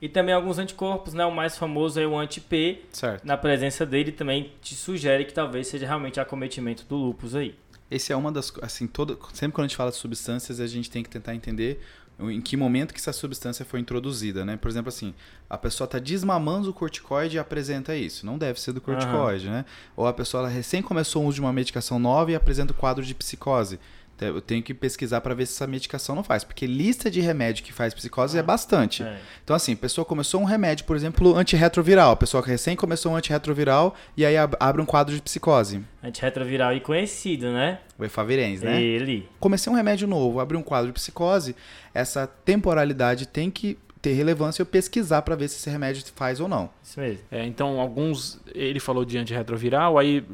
E também alguns anticorpos, né? O mais famoso é o anti-P. Na presença dele também te sugere que talvez seja realmente acometimento do lúpus aí. Esse é uma das, assim, todo, sempre quando a gente fala de substâncias, a gente tem que tentar entender em que momento que essa substância foi introduzida, né? Por exemplo, assim, a pessoa está desmamando o corticoide e apresenta isso. Não deve ser do corticoide, né? Ou a pessoa ela recém começou o uso de uma medicação nova e apresenta o quadro de psicose. Então, Eu tenho que pesquisar para ver se essa medicação não faz. Porque lista de remédio que faz psicose é bastante. É. Então, assim, a pessoa começou um remédio, por exemplo, antirretroviral. A pessoa que recém começou um antirretroviral e aí ab- abre um quadro de psicose. Antirretroviral e conhecido, né? O efavirenz, né? Ele. Comecei um remédio novo, abri um quadro de psicose, essa temporalidade tem que ter relevância e eu pesquisar para ver se esse remédio faz ou não. Isso mesmo. É, então, alguns. Ele falou de antirretroviral, aí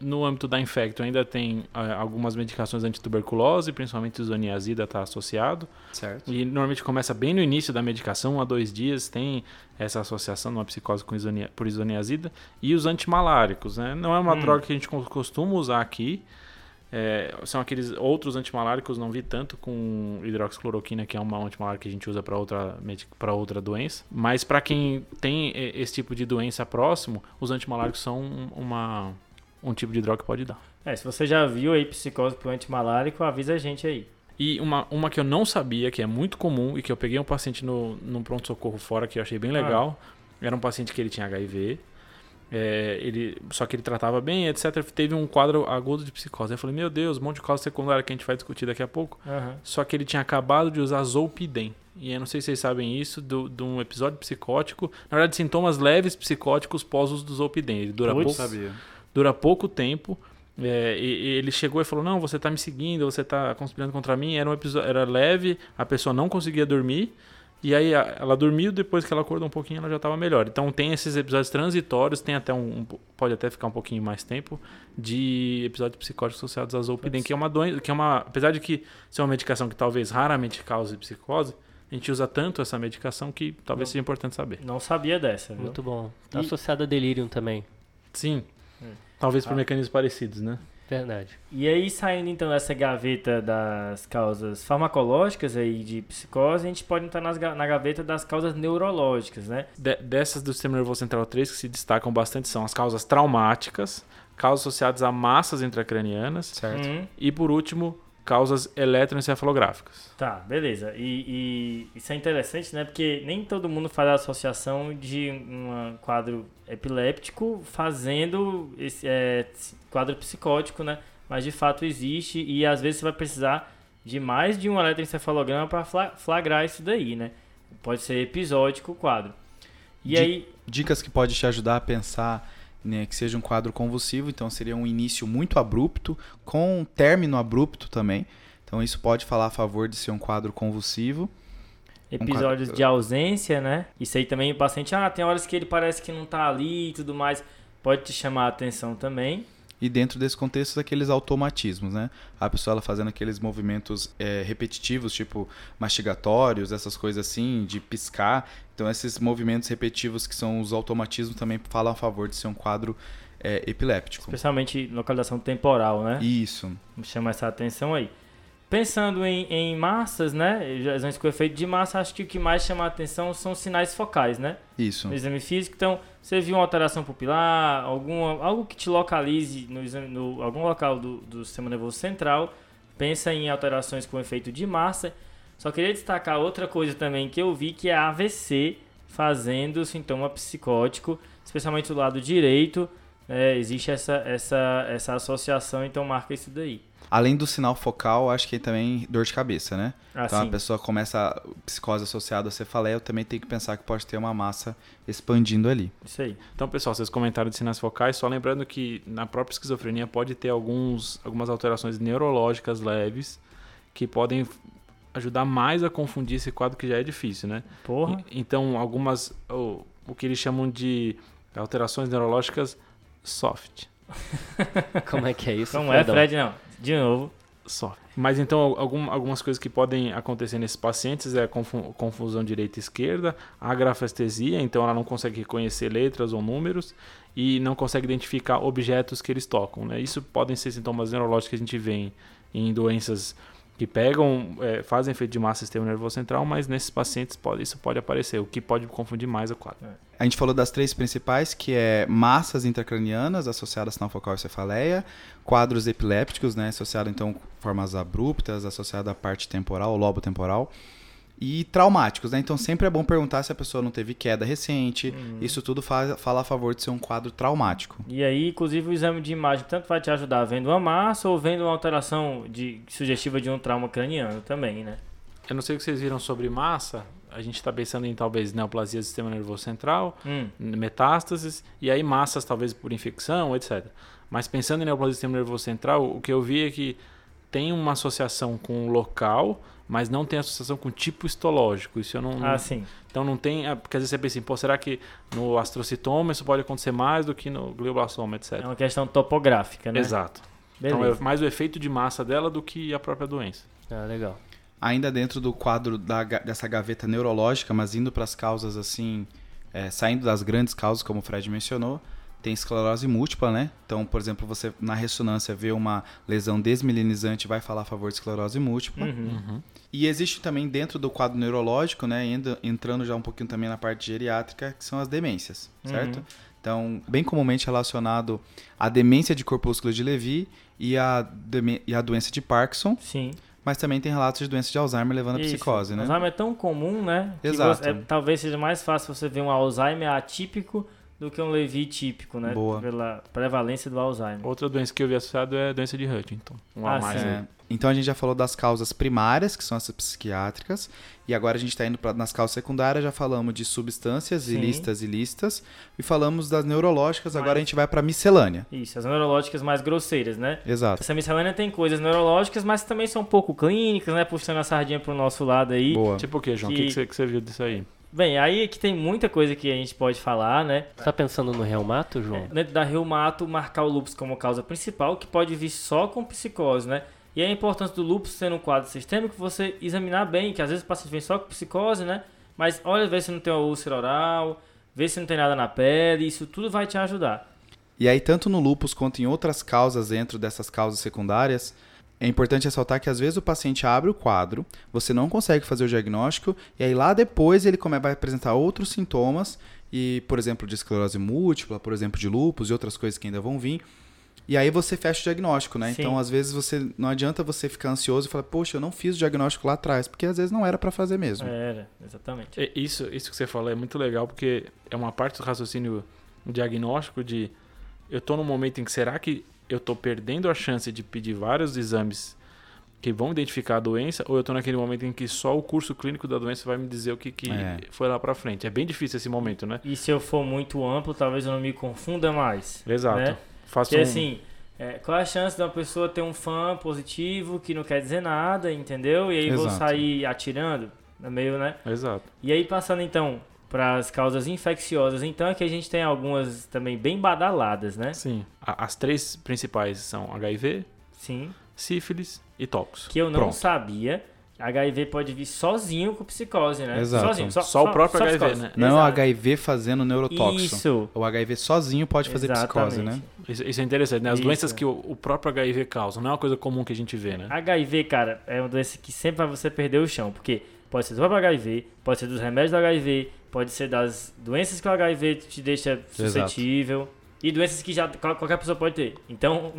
no âmbito da infecto ainda tem ah, algumas medicações antituberculose, principalmente o zoniazida está associado. Certo. E normalmente começa bem no início da medicação, um a dois dias, tem essa associação numa psicose com isonia, por isoniazida. E os antimaláricos, né? Não é uma Hum. droga que a gente co- costuma usar aqui. É, são aqueles outros antimaláricos, não vi tanto com hidroxicloroquina, que é uma antimalárica que a gente usa para outra, outra doença. Mas para quem tem esse tipo de doença próximo, os antimaláricos são um- uma, um tipo de droga que pode dar. É, se você já viu aí psicose por antimalárico, avisa a gente aí. E uma, uma que eu não sabia, que é muito comum, e que eu peguei um paciente no, no pronto-socorro fora, que eu achei bem legal. Era um paciente que ele tinha HIV. É, ele, só que ele tratava bem, etc. Teve um quadro agudo de psicose. Eu falei, meu Deus, um monte de causa secundária que a gente vai discutir daqui a pouco. Aham. Só que ele tinha acabado de usar Zolpidem. E eu não sei se vocês sabem isso, de um episódio psicótico. Na verdade, sintomas leves psicóticos pós-uso do Zolpidem. Ele dura Putz. pouco Sabia. dura pouco tempo. É, e, e ele chegou e falou: Não, você tá me seguindo, você tá conspirando contra mim. Era um episódio, era leve, a pessoa não conseguia dormir. E aí ela dormiu, depois que ela acordou um pouquinho, ela já estava melhor. Então tem esses episódios transitórios, tem até um, um po- pode até ficar um pouquinho mais tempo de episódios psicóticos associados a Zolpidem, que é uma doença, que é uma, apesar de que ser uma medicação que talvez raramente cause psicose, a gente usa tanto essa medicação que talvez seja importante saber. Não sabia dessa, viu? Muito bom. Tá E- associado a delírio também. Sim. Hum. Talvez por Ah. mecanismos parecidos, né? Verdade. E aí, saindo então dessa gaveta das causas farmacológicas aí de psicose, a gente pode entrar nas na gaveta das causas neurológicas, né? De- dessas do sistema nervoso central 3 que se destacam bastante são as causas traumáticas, causas associadas a massas intracranianas Certo. Hum, e, por último, causas eletroencefalográficas. tá, beleza. E, e isso é interessante, né? Porque nem todo mundo faz a associação de um quadro epiléptico fazendo esse é, quadro psicótico, né? Mas de fato existe e às vezes você vai precisar de mais de um eletroencefalograma para flagrar isso daí, né? Pode ser episódico o quadro. E De- aí, Dicas que pode te ajudar a pensar né, que seja um quadro convulsivo, então seria um início muito abrupto, com um término abrupto também. Então isso pode falar a favor de ser um quadro convulsivo. episódios quadro- de ausência, né? Isso aí também o paciente, ah, tem horas que ele parece que não tá ali e tudo mais. Pode te chamar a atenção também. E dentro desse contexto, aqueles automatismos, né? A pessoa ela fazendo aqueles movimentos é, repetitivos, tipo mastigatórios, essas coisas assim, de piscar. Então, esses movimentos repetitivos que são os automatismos também falam a favor de ser um quadro é, epiléptico. Especialmente localização temporal, né? Isso. Chama essa atenção aí. Pensando em, em massas, né? Lesões com efeito de massa, acho que o que mais chama a atenção são sinais focais, né? Isso. No exame físico, então, você viu uma alteração pupilar, alguma, algo que te localize no, exame, no algum local do, do sistema nervoso central, pensa em alterações com efeito de massa. Só queria destacar outra coisa também que eu vi, que é a AVC fazendo sintoma psicótico, especialmente do lado direito. né? existe essa, essa, essa associação, então marca isso daí. Além do sinal focal, acho que também dor de cabeça, né? Então a Assim, pessoa começa a psicose associada a cefaleia, eu também tenho que pensar que pode ter uma massa expandindo ali. isso aí. Então, pessoal, vocês comentaram de sinais focais, só lembrando que na própria esquizofrenia pode ter alguns, algumas alterações neurológicas leves que podem ajudar mais a confundir esse quadro que já é difícil, né? Porra. E- Então, algumas, o, o que eles chamam de alterações neurológicas soft. Como é que é isso? Não é? Fred, não. De novo. Só. Mas então, algum, algumas coisas que podem acontecer nesses pacientes é confusão direita e esquerda, a grafestesia, então ela não consegue reconhecer letras ou números e não consegue identificar objetos que eles tocam. Né? Isso podem ser sintomas neurológicos que a gente vê em, em doenças que pegam, é, fazem efeito de massa sistema nervoso central, mas nesses pacientes pode, isso pode aparecer, o que pode confundir mais o quadro. A gente falou das três principais, que é massas intracranianas associadas a focal e cefaleia, quadros epilépticos, né, associado então formas abruptas, associado à parte temporal, lobo temporal, e traumáticos, né? Então sempre é bom perguntar se a pessoa não teve queda recente. Isso tudo faz, fala a favor de ser um quadro traumático. E aí, inclusive, o exame de imagem tanto vai te ajudar vendo uma massa ou vendo uma alteração de, sugestiva de um trauma craniano também, né? Eu não sei o que vocês viram sobre massa. A gente está pensando em talvez neoplasia do sistema nervoso central, Hum, metástases, e aí massas talvez por infecção, etc. Mas pensando em neoplasia do sistema nervoso central, o que eu vi é que tem uma associação com o local, mas não tem associação com o tipo histológico. Isso eu não. ah, sim. Então não tem. é, Porque às vezes você pensa assim, pô, será que no astrocitoma isso pode acontecer mais do que no glioblastoma, etc. É uma questão topográfica, né? Exato. Beleza. Então é mais o efeito de massa dela do que a própria doença. Ah, legal. Ainda dentro do quadro da dessa gaveta neurológica, mas indo para as causas assim, é, saindo das grandes causas, como o Fred mencionou, tem esclerose múltipla, né? Então, por exemplo, você na ressonância vê uma lesão desmielinizante, vai falar a favor de esclerose múltipla. Uhum. E existe também dentro do quadro neurológico, né, ainda entrando já um pouquinho também na parte geriátrica, que são as demências, certo? Uhum. Então, bem comumente relacionado à demência de corpúsculo de Levy e a, deme- e a doença de Parkinson, Sim. mas também tem relatos de doença de Alzheimer levando a Isso. psicose, né? Alzheimer é tão comum, né? que Exato. você- é, talvez seja mais fácil você ver um Alzheimer atípico do que um Levi típico, né? Boa. Pela prevalência do Alzheimer. Outra doença que eu vi associado é a doença de Huntington. Um Ah, a mais. sim. né? Então a gente já falou das causas primárias, que são as psiquiátricas, e agora a gente está indo pra, nas causas secundárias, já falamos de substâncias Sim. ilícitas e lícitas, e falamos das neurológicas, agora a gente vai para miscelânea. Isso, as neurológicas mais grosseiras, né? Exato. Essa miscelânea tem coisas neurológicas, mas também são um pouco clínicas, né? Puxando a sardinha pro nosso lado aí. Boa. Tipo o que, João? O Que- que, que, você, que você viu disso aí? Bem, aí que tem muita coisa que a gente pode falar, né? Você tá pensando no reumato, João? Dentro da reumato, marcar o lúpus como causa principal, que pode vir só com psicose, né? E a importância do lúpus sendo um quadro sistêmico, você examinar bem, que às vezes o paciente vem só com psicose, né? Mas olha, vê se não tem uma úlcera oral, vê se não tem nada na pele, isso tudo vai te ajudar. E aí, tanto no lúpus quanto em outras causas dentro dessas causas secundárias, é importante ressaltar que às vezes o paciente abre o quadro, você não consegue fazer o diagnóstico, e aí lá depois ele vai apresentar outros sintomas, e, por exemplo, de esclerose múltipla, por exemplo, de lúpus e outras coisas que ainda vão vir. E aí você fecha o diagnóstico, né? Sim. Então, às vezes, você não adianta você ficar ansioso e falar, poxa, eu não fiz o diagnóstico lá atrás, porque às vezes não era para fazer mesmo. Era, exatamente. É, Isso, isso que você falou é muito legal, porque é uma parte do raciocínio diagnóstico de eu tô num momento em que será que eu tô perdendo a chance de pedir vários exames que vão identificar a doença, ou eu tô naquele momento em que só o curso clínico da doença vai me dizer o que, que É. foi lá pra frente. É bem difícil esse momento, né? E se eu for muito amplo, talvez eu não me confunda mais. Exato. Né? Faça Porque um... assim, é, qual é a chance de uma pessoa ter um fã positivo que não quer dizer nada, entendeu? E aí vou Exato. sair atirando, é meio, né? Exato. E aí passando então para as causas infecciosas, então é que a gente tem algumas também bem badaladas, né? Sim. As três principais são HIV, Sim. sífilis e tox. Que eu não Pronto. sabia. HIV pode vir sozinho com psicose, né? Exato. Sozinho, Só o próprio HIV, psicose. né? Não é o Exato. HIV fazendo neurotóxico. Isso. O HIV sozinho pode fazer psicose, né? Exatamente. Isso, isso é interessante, né? As Isso. doenças que o, o próprio HIV causa, não é uma coisa comum que a gente vê, né? HIV, cara, é uma doença que sempre vai você perder o chão, porque pode ser do próprio HIV, pode ser dos remédios do HIV, pode ser das doenças que o HIV te deixa suscetível e doenças que já qual- qualquer pessoa pode ter. Então,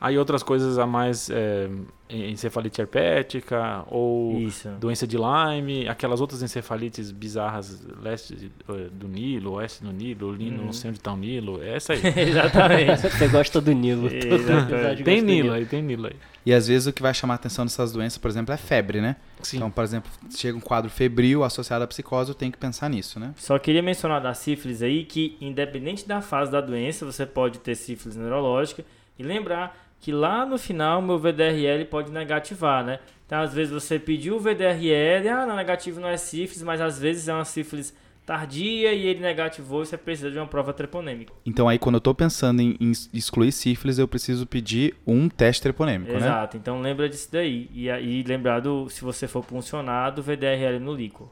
Aí outras coisas a mais, é, encefalite herpética ou isso. doença de Lyme, aquelas outras encefalites bizarras, leste eh, do Nilo, oeste do Nilo, Nilo, Uhum. não sei onde tá o Nilo, é essa aí. Exatamente. Você gosta do Nilo. Tem do Nilo aí, tem Nilo aí. E às vezes o que vai chamar a atenção dessas doenças, por exemplo, é febre, né? Sim. Então, por exemplo, chega um quadro febril associado à psicose, eu tenho que pensar nisso, né? Só queria mencionar da sífilis aí que, independente da fase da doença, você pode ter sífilis neurológica e lembrar que lá no final meu VDRL pode negativar, né? Então, às vezes você pediu o VDRL, ah, não, negativo não é sífilis, mas às vezes é uma sífilis tardia e ele negativou e você precisa de uma prova treponêmica. Então aí quando eu tô pensando em, em excluir sífilis, eu preciso pedir um teste treponêmico, né? Exato, então lembra disso daí. E aí lembrar do, se você for puncionar, do VDRL no líquor.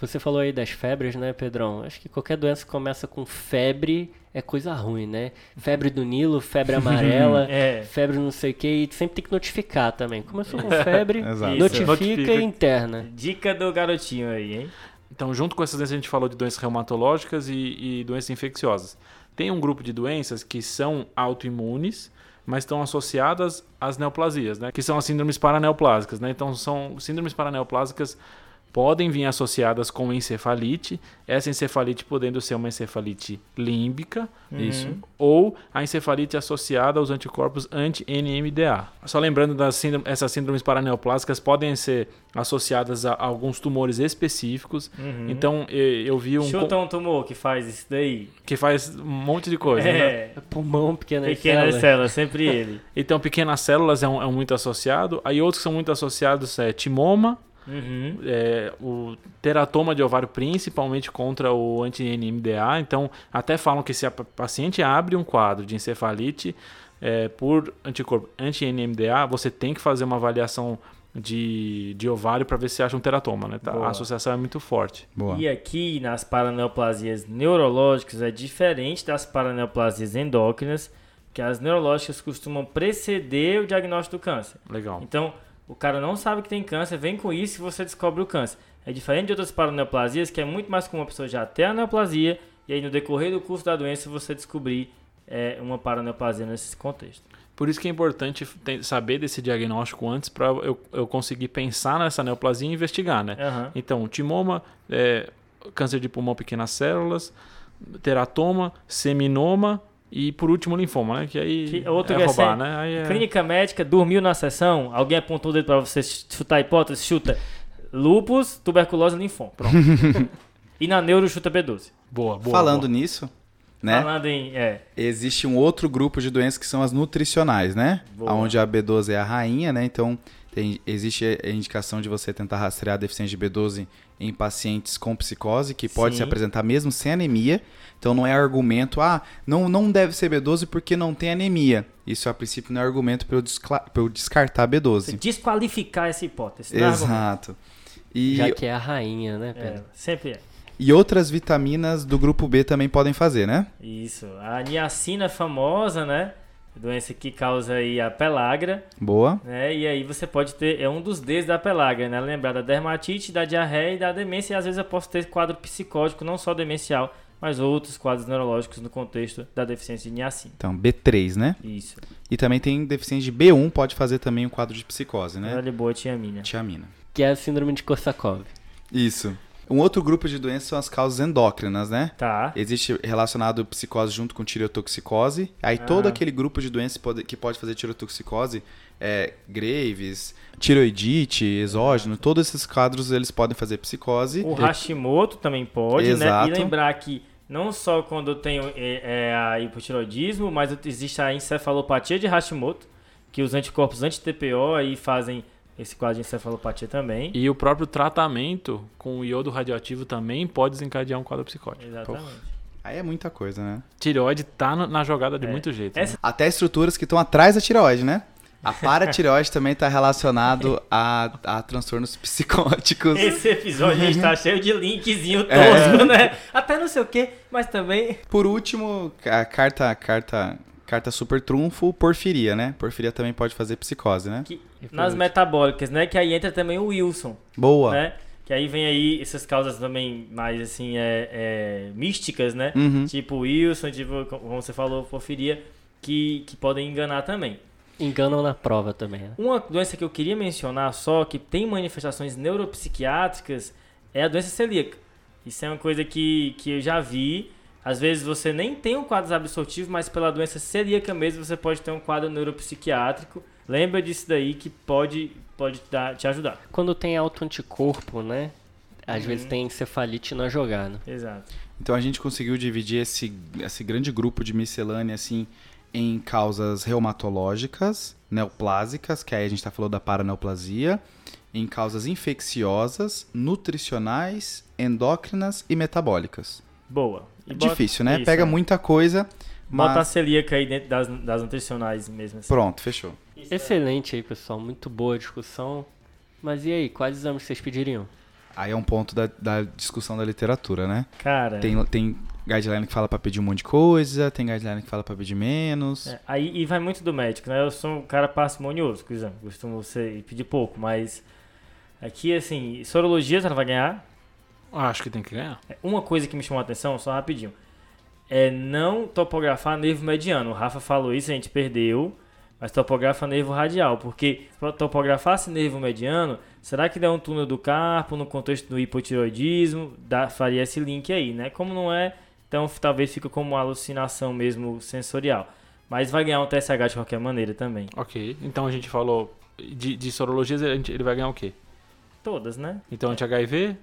Você falou aí das febres, né, Pedrão? Acho que qualquer doença que começa com febre é coisa ruim, né? Febre do Nilo, febre amarela, É. febre não sei o que, e sempre tem que notificar também. Começou com febre, notifica, Notifica. e interna. Dica do garotinho aí, hein? Então, junto com essas doenças, a gente falou de doenças reumatológicas e, e doenças infecciosas. Tem um grupo de doenças que são autoimunes, mas estão associadas às neoplasias, né? Que são as síndromes paraneoplásicas, né? Então, são síndromes paraneoplásicas podem vir associadas com encefalite, essa encefalite podendo ser uma encefalite límbica, Isso. ou a encefalite associada aos anticorpos anti-NMDA. Só lembrando, das síndrome, essas síndromes paraneoplásicas podem ser associadas a alguns tumores específicos. Uhum. Então, e- eu vi um Chuta um tumor que faz isso daí. que faz um monte de coisa. né? É, Pulmão, pequena pequenas célula. células, sempre ele. Então, pequenas células é um, é um muito associado. Aí outros que são muito associados é timoma, Uhum. é, o teratoma de ovário, principalmente contra o anti-NMDA. Então, até falam que se a pa- paciente abre um quadro de encefalite é, por anticorpo anti-NMDA, você tem que fazer uma avaliação de, de ovário para ver se acha um teratoma. Né? Tá? Boa. A associação é muito forte. Boa. E aqui nas paraneoplasias neurológicas é diferente das paraneoplasias endócrinas, que as neurológicas costumam preceder o diagnóstico do câncer. Legal. Então, o cara não sabe que tem câncer, vem com isso e você descobre o câncer. É diferente de outras paraneoplasias, que é muito mais comum a pessoa já ter a neoplasia e aí no decorrer do curso da doença você descobrir é, uma paraneoplasia nesse contexto. Por isso que é importante saber desse diagnóstico antes para eu, eu conseguir pensar nessa neoplasia e investigar, né? Aham. Então, timoma, é, câncer de pulmão, pequenas células, teratoma, seminoma e por último linfoma, né? Que aí Que- outro é que é roubar, né? Aí é... Clínica médica, dormiu na sessão, alguém apontou o dedo pra você chutar a hipótese, chuta lúpus, tuberculose e linfoma. Pronto. e na neuro chuta B12. Boa, boa. Falando boa. nisso, né? Falando em. É, Existe um outro grupo de doenças que são as nutricionais, né? Boa. Onde a B12 é a rainha, né? Então, tem- existe a indicação de você tentar rastrear a deficiência de B12 em pacientes com psicose, que pode Sim. se apresentar mesmo sem anemia. Então, não é argumento, ah, não, não deve ser B12 porque não tem anemia. Isso, a princípio, não é argumento para eu, pra eu descartar você B12. desqualificar essa hipótese. não é. Exato. E, Já que é a rainha, né, É, Pedro? sempre é. e outras vitaminas do grupo B também podem fazer, né? Isso. A niacina famosa, né? Doença que causa aí a pelagra, Boa. né? E aí você pode ter, é um dos Ds da pelagra, né? Lembrar da dermatite, da diarreia e da demência. E às vezes eu posso ter quadro psicótico, não só demencial, mas outros quadros neurológicos no contexto da deficiência de niacina. Então, B3, né? Isso. E também tem deficiência de B1, pode fazer também um quadro de psicose, né? Olha boa tiamina. Tiamina. Que é a síndrome de Korsakoff. Isso. Um outro grupo de doenças são as causas endócrinas, né? Tá. Existe relacionado psicose junto com tireotoxicose. Aí todo Ah. aquele grupo de doenças pode- que pode fazer tireotoxicose, é, Graves, tiroidite, exógeno, todos esses quadros eles podem fazer psicose. O Hashimoto também pode, Exato. né? E lembrar que não só quando eu tenho é, é, a hipotiroidismo, mas existe a encefalopatia de Hashimoto, que os anticorpos anti-TPO aí fazem esse quadro de encefalopatia também. E o próprio tratamento com o iodo radioativo também pode desencadear um quadro psicótico. Exatamente. Aí é muita coisa, né? Tireoide tá no- na jogada de É. muito jeito. Essa- né? Até estruturas que estão atrás da tireoide, né? A paratireoide também está relacionado a, a transtornos psicóticos. Esse episódio a gente tá cheio de linkzinho É. tosco, né? Até não sei o que, mas também. Por último, a carta, carta, carta super trunfo, porfiria, né? Porfiria também pode fazer psicose, né? Que, nas metabólicas, né? Que aí entra também o Wilson. Boa. né? Que aí vem aí essas causas também mais assim, é, é, místicas, né? Uhum. Tipo Wilson, tipo, como você falou, porfiria, que, que podem enganar também. Enganam na prova também, né? Uma doença que eu queria mencionar só, que tem manifestações neuropsiquiátricas, é a doença celíaca. Isso é uma coisa que, que eu já vi. Às vezes você nem tem um quadro absortivo, mas pela doença celíaca mesmo você pode ter um quadro neuropsiquiátrico. Lembra disso daí que pode, pode dar, te ajudar. Quando tem alto anticorpo, né? Às Uhum. vezes tem encefalite na jogada. Exato. Então a gente conseguiu dividir esse, esse grande grupo de miscelânea assim em causas reumatológicas, neoplásicas, que aí a gente está falando da paraneoplasia, em causas infecciosas, nutricionais, endócrinas e metabólicas. Boa. É bota- difícil, né? isso, Pega é. muita coisa, Bota a mas celíaca aí dentro das, das nutricionais mesmo. Assim. pronto, fechou. Excelente aí, pessoal. Muito boa a discussão. Mas e aí, quais exames vocês pediriam? Aí é um ponto da, da discussão da literatura, né? Cara, Tem, tem guideline que fala pra pedir um monte de coisa, tem guideline que fala pra pedir menos. é, aí e vai muito do médico, né? Eu sou um cara parcimonioso com o exame. Costumo ser, pedir pouco, mas aqui, assim, sorologia você não vai ganhar. Acho que tem que ganhar. É, Uma coisa que me chamou a atenção, só rapidinho, é não topografar nervo mediano. O Rafa falou isso, a gente perdeu, mas topografa nervo radial, porque se topografasse nervo mediano, Será que dá um túnel do carpo no contexto do hipotiroidismo? Dá, faria esse link aí, né? Como não é, então talvez fique como uma alucinação mesmo sensorial. Mas vai ganhar um TSH de qualquer maneira também. Ok. Então a gente falou de, de sorologias, ele vai ganhar o quê? Todas, né? Então anti-HIV,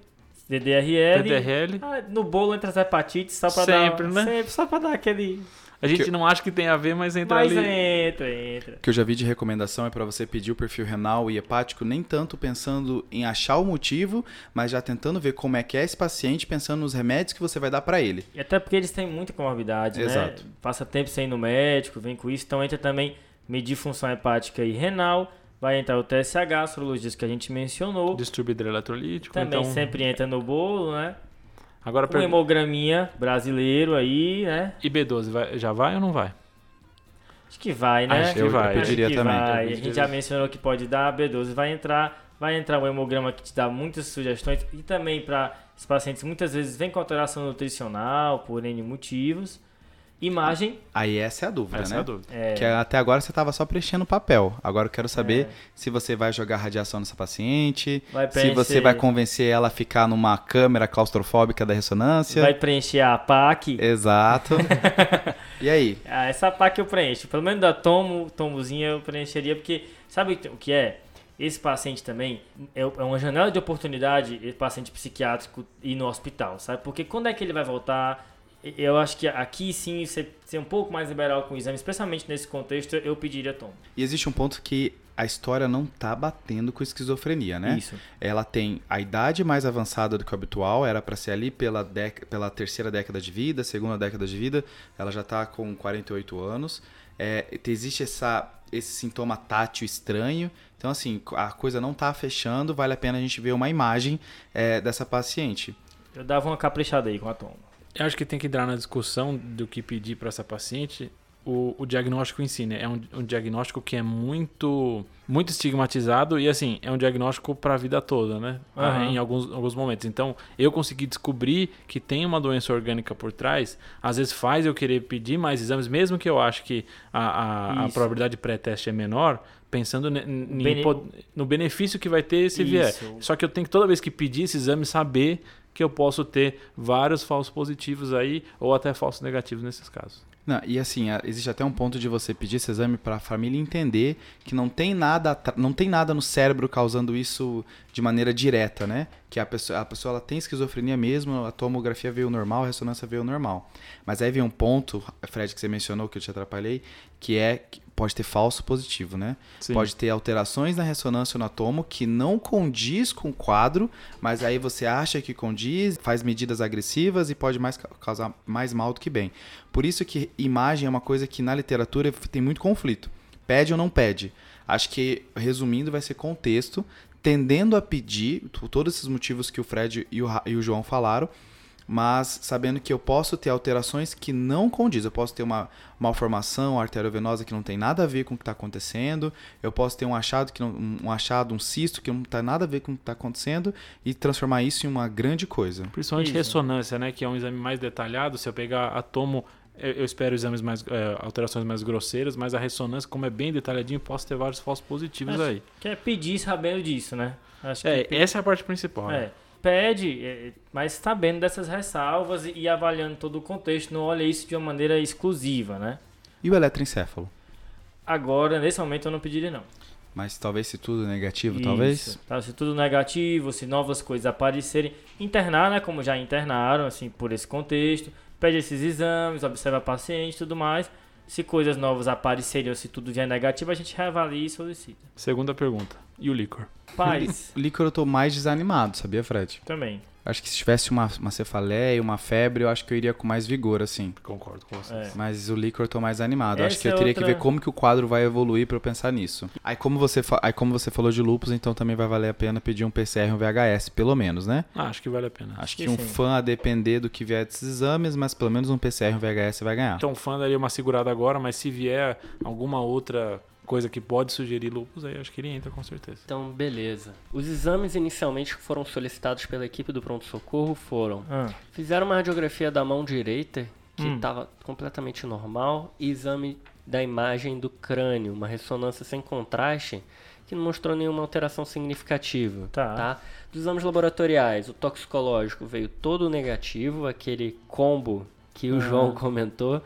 DDRL. DDRL. Ah, no bolo entre as hepatites, só pra Sempre, dar. né? Sempre, só pra dar aquele. A gente Que- não acha que tem a ver, mas entra Mas ali. entra, entra. O que eu já vi de recomendação é para você pedir o perfil renal e hepático, nem tanto pensando em achar o motivo, mas já tentando ver como é que é esse paciente, pensando nos remédios que você vai dar para ele. E até porque eles têm muita comorbidade, Exato. né? Passa tempo sem ir no médico, vem com isso. Então entra também medir função hepática e renal. Vai entrar o TSH, sorologias que a gente mencionou. Distribuidor eletrolítico. Também então... sempre entra no bolo, né? Agora, Um per... hemograminha brasileiro aí, né? e B12, vai- já vai ou não vai? Acho que vai, né? Acho que vai. Eu pediria que também. vai. Eu A gente já mencionou que pode dar, B12 vai entrar. Vai entrar o hemograma que te dá muitas sugestões. E também para os pacientes, muitas vezes vem com alteração nutricional, por N motivos. Imagem, Aí essa é a dúvida, Essa né? é a dúvida. é, Que até agora você estava só preenchendo papel. Agora eu quero saber É. se você vai jogar radiação nessa paciente, vai se você preencher- vai convencer ela a ficar numa câmera claustrofóbica da ressonância. vai preencher a PAC. Exato. e aí? Ah, essa PAC eu preencho. Pelo menos da tomo, tomozinha eu preencheria, porque sabe o que é? Esse paciente também é é uma janela de oportunidade, esse paciente psiquiátrico ir no hospital, sabe? Porque quando é que ele vai voltar? Eu acho que aqui sim, ser, ser um pouco mais liberal com o exame, especialmente nesse contexto, eu pediria tomo. E existe um ponto que a história não tá batendo com esquizofrenia, né? Isso. Ela tem a idade mais avançada do que o habitual, era para ser ali pela, dec- pela terceira década de vida, segunda década de vida, ela já tá com 48 anos. É, existe essa, esse sintoma tátil estranho. Então, assim, a coisa não tá fechando, vale a pena a gente ver uma imagem é, dessa paciente. Eu dava uma caprichada aí com a tomo. Eu acho que tem que entrar na discussão do que pedir para essa paciente o, o diagnóstico em si, né? É um, um diagnóstico que é muito muito estigmatizado e assim, é um diagnóstico para a vida toda, né? Ah, Aham. Em alguns, alguns momentos. Então, eu consegui descobrir que tem uma doença orgânica por trás, às vezes faz eu querer pedir mais exames, mesmo que eu acho que a, a, a probabilidade de pré-teste é menor, pensando Bene- no benefício que vai ter se vier. Isso. Só que eu tenho que toda vez que pedir esse exame saber que eu posso ter vários falsos positivos aí ou até falsos negativos nesses casos. Não, e assim, existe até um ponto de você pedir esse exame para a família entender que não tem nada, não tem nada no cérebro causando isso de maneira direta, né? Que a pessoa, a pessoa ela tem esquizofrenia mesmo, a tomografia veio normal, a ressonância veio normal. Mas aí vem um ponto, Fred, que você mencionou que eu te atrapalhei, que é pode ter falso positivo, né? Sim. Pode ter alterações na ressonância ou na tomo que não condiz com o quadro, mas aí você acha que condiz, faz medidas agressivas e pode mais ca- causar mais mal do que bem. Por isso que imagem é uma coisa que na literatura tem muito conflito. Pede ou não pede? Acho que, resumindo, vai ser contexto, tendendo a pedir, por todos esses motivos que o Fred e o, e o João falaram, mas sabendo que eu posso ter alterações que não condiz. Eu posso ter uma malformação arteriovenosa que não tem nada a ver com o que está acontecendo. Eu posso ter um achado que não, um achado, um cisto que não tem nada a ver com o que está acontecendo e transformar isso em uma grande coisa. Principalmente Isso. ressonância, né? Que é um exame mais detalhado. Se eu pegar a tomo, eu, espero exames mais é, alterações mais grosseiras, mas a ressonância, como é bem detalhadinho, posso ter vários falsos positivos Acho aí. Que é pedir sabendo disso, né? Acho que É, pe- essa é a parte principal. né? Pede, é, mas sabendo dessas ressalvas e, e avaliando todo o contexto, não olha isso de uma maneira exclusiva, né? E o eletroencefalo? Agora, nesse momento, eu não pediria não. Mas talvez se tudo negativo, Isso, talvez. Tá? Se tudo negativo, se novas coisas aparecerem, internar, né? Como já internaram, assim, por esse contexto, pede esses exames, observa paciente e tudo mais. Se coisas novas aparecerem ou se tudo vier negativo, a gente reavalia e solicita. Segunda pergunta. E o licor? Paz, O líquor eu tô mais desanimado, sabia, Fred? também. Acho que se tivesse uma, uma cefaleia, uma febre, eu acho que eu iria com mais vigor, assim. Concordo com você. É. Mas o líquor eu tô mais animado. Essa acho que eu é teria que outra- ver como que o quadro vai evoluir pra eu pensar nisso. Aí como você, fa- aí como você falou de lupus, então também vai valer a pena pedir um PCR e um VHS, pelo menos, né? Ah, acho que vale a pena. Acho que que um sim. fã, a depender do que vier desses exames, mas pelo menos um PCR e um VHS vai ganhar. Então, fã daria uma segurada agora, mas se vier alguma outra coisa que pode sugerir lupus, aí acho que ele entra com certeza. Então, beleza. Os exames inicialmente que foram solicitados pela equipe do pronto-socorro foram: Ah, fizeram uma radiografia da mão direita, que Hum. estava completamente normal, e exame da imagem do crânio, uma ressonância sem contraste que não mostrou nenhuma alteração significativa. Tá. tá? Dos exames laboratoriais, o toxicológico veio todo negativo, aquele combo que o Ah. João comentou,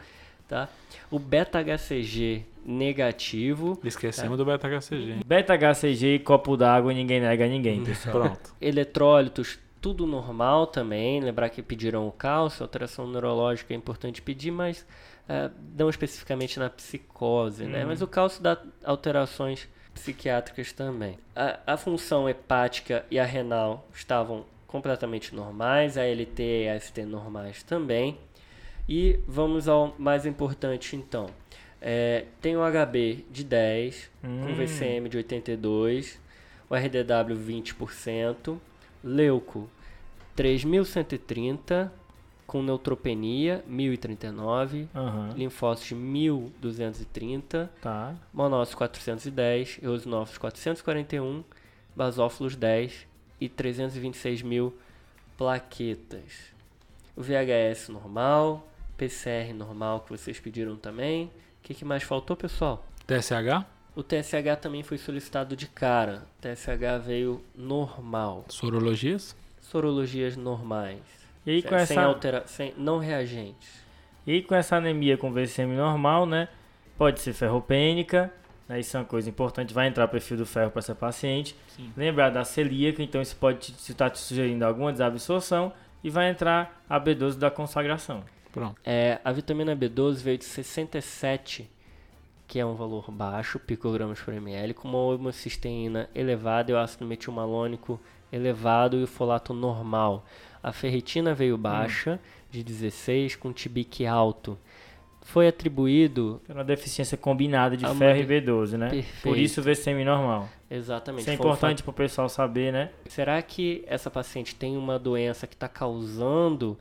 tá? O beta-HCG negativo, Esquecemos do beta-HCG. Beta-HCG e copo d'água ninguém nega ninguém, pessoal. Pronto. eletrólitos, tudo normal também. Lembrar que pediram o cálcio, alteração neurológica é importante pedir, mas eh, não especificamente na psicose, né? Uhum. Mas o cálcio dá alterações psiquiátricas também. A, a função hepática e a renal estavam completamente normais, a LT e a ST normais também. E vamos ao mais importante então. É, tem o HB de 10, com Hum. VCM de 82, o RDW 20%, Leuco 3.130, com neutropenia 1.039, Aham, linfócitos 1.230, tá. monócitos 410, eosinófilos 441, basófilos 10 e 326 mil plaquetas. O VHS normal, PCR normal que vocês pediram também. O que, que mais faltou, pessoal? TSH? O TSH também foi solicitado de cara. O TSH veio normal. Sorologias? Sorologias normais. E aí, sem, com sem essa, altera sem não reagentes. e aí com essa anemia com VCM normal, né? Pode ser ferropênica, né? Isso é uma coisa importante. Vai entrar o perfil do ferro para essa paciente. Sim. Lembrar da celíaca, então isso pode te- se estar te sugerindo alguma desabsorção. E vai entrar a B12 da consagração. Pronto. É, a vitamina B12 veio de 67, que é um valor baixo, picogramas por ml, com uma homocisteína elevada e o ácido metilmalônico elevado e o folato normal. A ferritina veio baixa, de 16, com TBIC alto. Foi atribuído, uma deficiência combinada de ferro e B12, né? Perfeito. Por isso o VCM normal. exatamente, Isso é importante para o pessoal saber, né? Será que essa paciente tem uma doença que está causando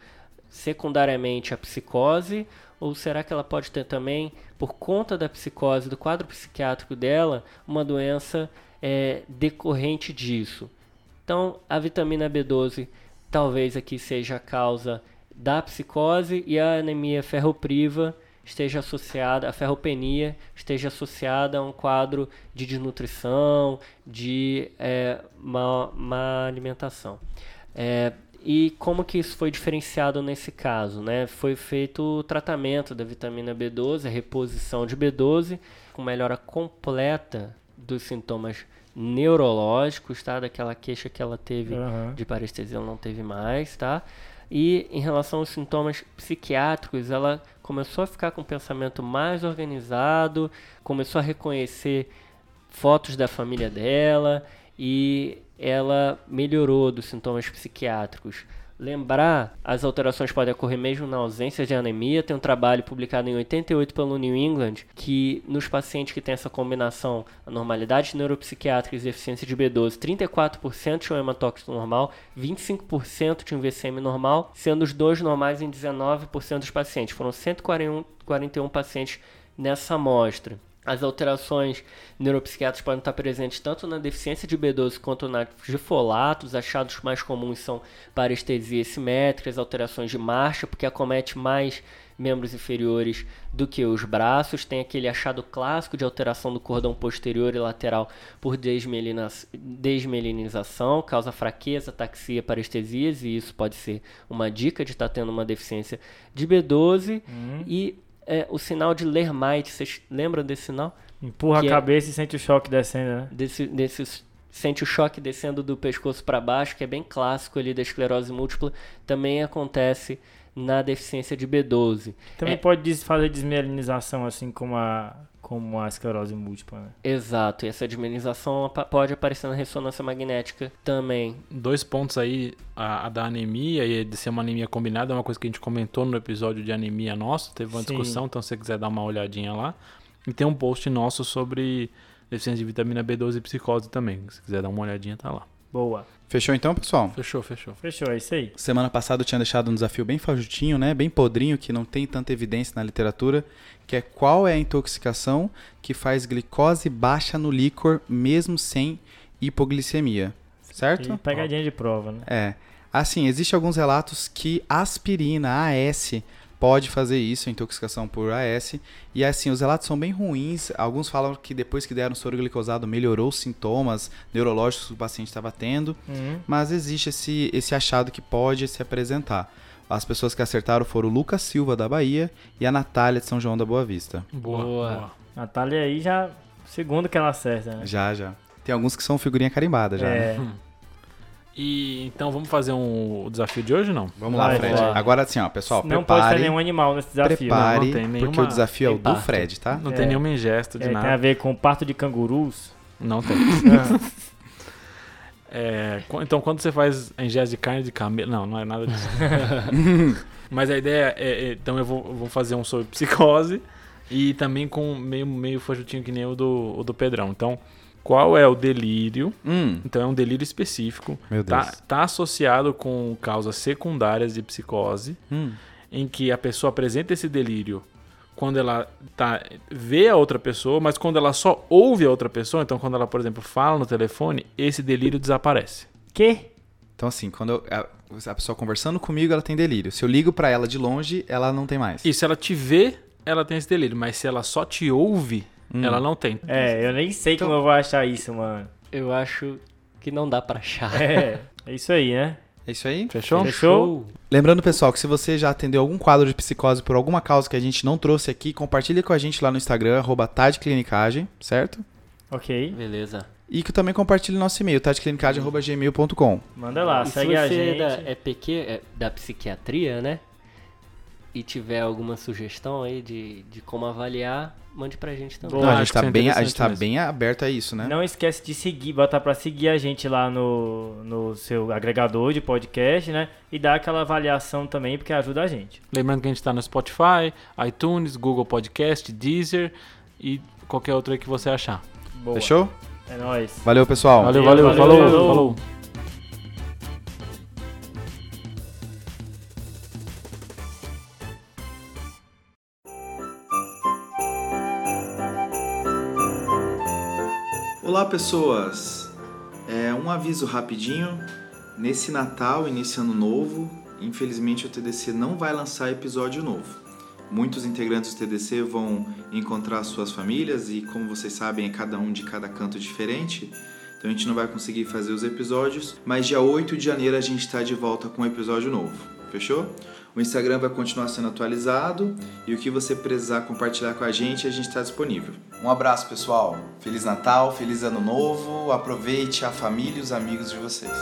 secundariamente a psicose? Ou será que ela pode ter também, por conta da psicose, do quadro psiquiátrico dela, uma doença é, decorrente disso? Então, a vitamina B12 talvez aqui seja a causa da psicose e a anemia ferropriva esteja associada, a ferropenia esteja associada a um quadro de desnutrição, de é, má, má alimentação. É, e como que isso foi diferenciado nesse caso? Né? Foi feito o tratamento da vitamina B12, a reposição de B12, com melhora completa dos sintomas neurológicos, tá? Daquela queixa que ela teve Aham. de parestesia ela não teve mais, tá? E em relação aos sintomas psiquiátricos, ela começou a ficar com um pensamento mais organizado, começou a reconhecer fotos da família dela e ela melhorou dos sintomas psiquiátricos. Lembrar, as alterações podem ocorrer mesmo na ausência de anemia. Tem um trabalho publicado em 88 pelo New England que nos pacientes que têm essa combinação anormalidade neuropsiquiátrica e deficiência de B12, 34% tinham hematócrito normal, 25% tinham VCM normal, sendo os dois normais em 19% dos pacientes. Foram 141 41 pacientes nessa amostra. As alterações neuropsiquiátricas podem estar presentes tanto na deficiência de B12 quanto na de folato. Os achados mais comuns são parestesias simétricas, alterações de marcha, porque acomete mais membros inferiores do que os braços. Tem aquele achado clássico de alteração do cordão posterior e lateral por desmelinização, causa fraqueza, ataxia, parestesias, e isso pode ser uma dica de estar tendo uma deficiência de B12. Hum. E é, o sinal de Lermite, vocês lembram desse sinal? Empurra Que a é- cabeça e sente o choque descendo, né? Desse, desse sente o choque descendo do pescoço para baixo, que é bem clássico ali da esclerose múltipla, também acontece na deficiência de B12. Também É. pode fazer desmielinização, assim como a, como a esclerose múltipla, né? Exato, e essa desmenização apa- pode aparecer na ressonância magnética também. Dois pontos aí, a, a da anemia e de ser uma anemia combinada, é uma coisa que a gente comentou no episódio de anemia nosso, teve uma Sim. discussão, então se você quiser dar uma olhadinha lá. E tem um post nosso sobre deficiência de vitamina B12 e psicose também, se quiser dar uma olhadinha, tá lá. Boa. Fechou então, pessoal? Fechou, fechou. Fechou, é isso aí. Semana passada eu tinha deixado um desafio bem fajutinho, né? Bem podrinho, que não tem tanta evidência na literatura, que é qual é a intoxicação que faz glicose baixa no líquor mesmo sem hipoglicemia, certo? E pegadinha de prova, né? É. Assim, existem alguns relatos que aspirina, AS, pode fazer isso, a intoxicação por AS. E assim, os relatos são bem ruins. Alguns falam que depois que deram soro glicosado melhorou os sintomas neurológicos que o paciente estava tendo. Uhum. Mas existe esse, esse achado que pode se apresentar. As pessoas que acertaram foram o Lucas Silva, da Bahia, e a Natália, de São João da Boa Vista. Boa. Boa. Natália aí já. Segundo que ela acerta, né? Já, já. Tem alguns que são figurinha carimbada já. né? É. E então vamos fazer um o desafio de hoje ou não? Vamos Vai, lá, Fred. vai. Agora assim, ó, pessoal, não pode ter prepare, nenhum animal nesse desafio. prepare, Não, não tem porque nenhuma- o desafio é o tem do. Fred, tá? Não É. tem nenhum gesto de É, tem nada. a ver com parto de cangurus. Não tem. É, então, quando você faz ingesta de carne de camelo. Não, não é nada disso. Mas a ideia é. é- então, eu vou, eu vou fazer um sobre psicose e também com meio, meio fajutinho que nem o do, o do Pedrão. Então, qual é o delírio? Hum, Então, é um delírio específico. meu Deus. Tá, tá associado com causas secundárias de psicose, Hum. em que a pessoa apresenta esse delírio quando ela tá, vê a outra pessoa, mas quando ela só ouve a outra pessoa, então quando ela, por exemplo, fala no telefone, esse delírio desaparece. que? Então assim, quando eu- a, a pessoa conversando comigo, ela tem delírio. Se eu ligo pra ela de longe, ela não tem mais. E se ela te vê, ela tem esse delírio, mas se ela só te ouve, Hum. ela não tem. É, eu nem sei Então- como eu vou achar isso, mano. Eu acho que não dá pra achar. É, é isso aí, né? É isso aí? Fechou? Fechou? Lembrando, pessoal, que se você já atendeu algum quadro de psicose por alguma causa que a gente não trouxe aqui, compartilhe com a gente lá no Instagram, arroba tadclinicagem, certo? Ok. Beleza. E que também compartilhe nosso e-mail, tadclinicagem.gmail.com. Manda lá, E segue se a você gente. é da, é PQ, é da psiquiatria, né? E tiver alguma sugestão aí de, de como avaliar, mande pra gente também. Não, a gente tá, bem, a gente tá mesmo. bem aberto a isso, né? Não esquece de seguir, botar pra seguir a gente lá no, no seu agregador de podcast, né? E dar aquela avaliação também, porque ajuda a gente. Lembrando que a gente tá no Spotify, iTunes, Google Podcast, Deezer e qualquer outro aí que você achar. Boa. Fechou? É nóis. Valeu, pessoal. Valeu, Valeu, valeu, valeu, falou, falou. falou. Olá, pessoas. É um aviso rapidinho. Nesse Natal e nesse Ano Novo, infelizmente o TDC não vai lançar episódio novo. Muitos integrantes do TDC vão encontrar suas famílias e, como vocês sabem, é cada um de cada canto diferente. Então a gente não vai conseguir fazer os episódios, mas dia 8 de janeiro a gente está de volta com um episódio novo. Fechou? O Instagram vai continuar sendo atualizado e o que você precisar compartilhar com a gente, a gente está disponível. Um abraço, pessoal. Feliz Natal, feliz Ano Novo. Aproveite a família e os amigos de vocês.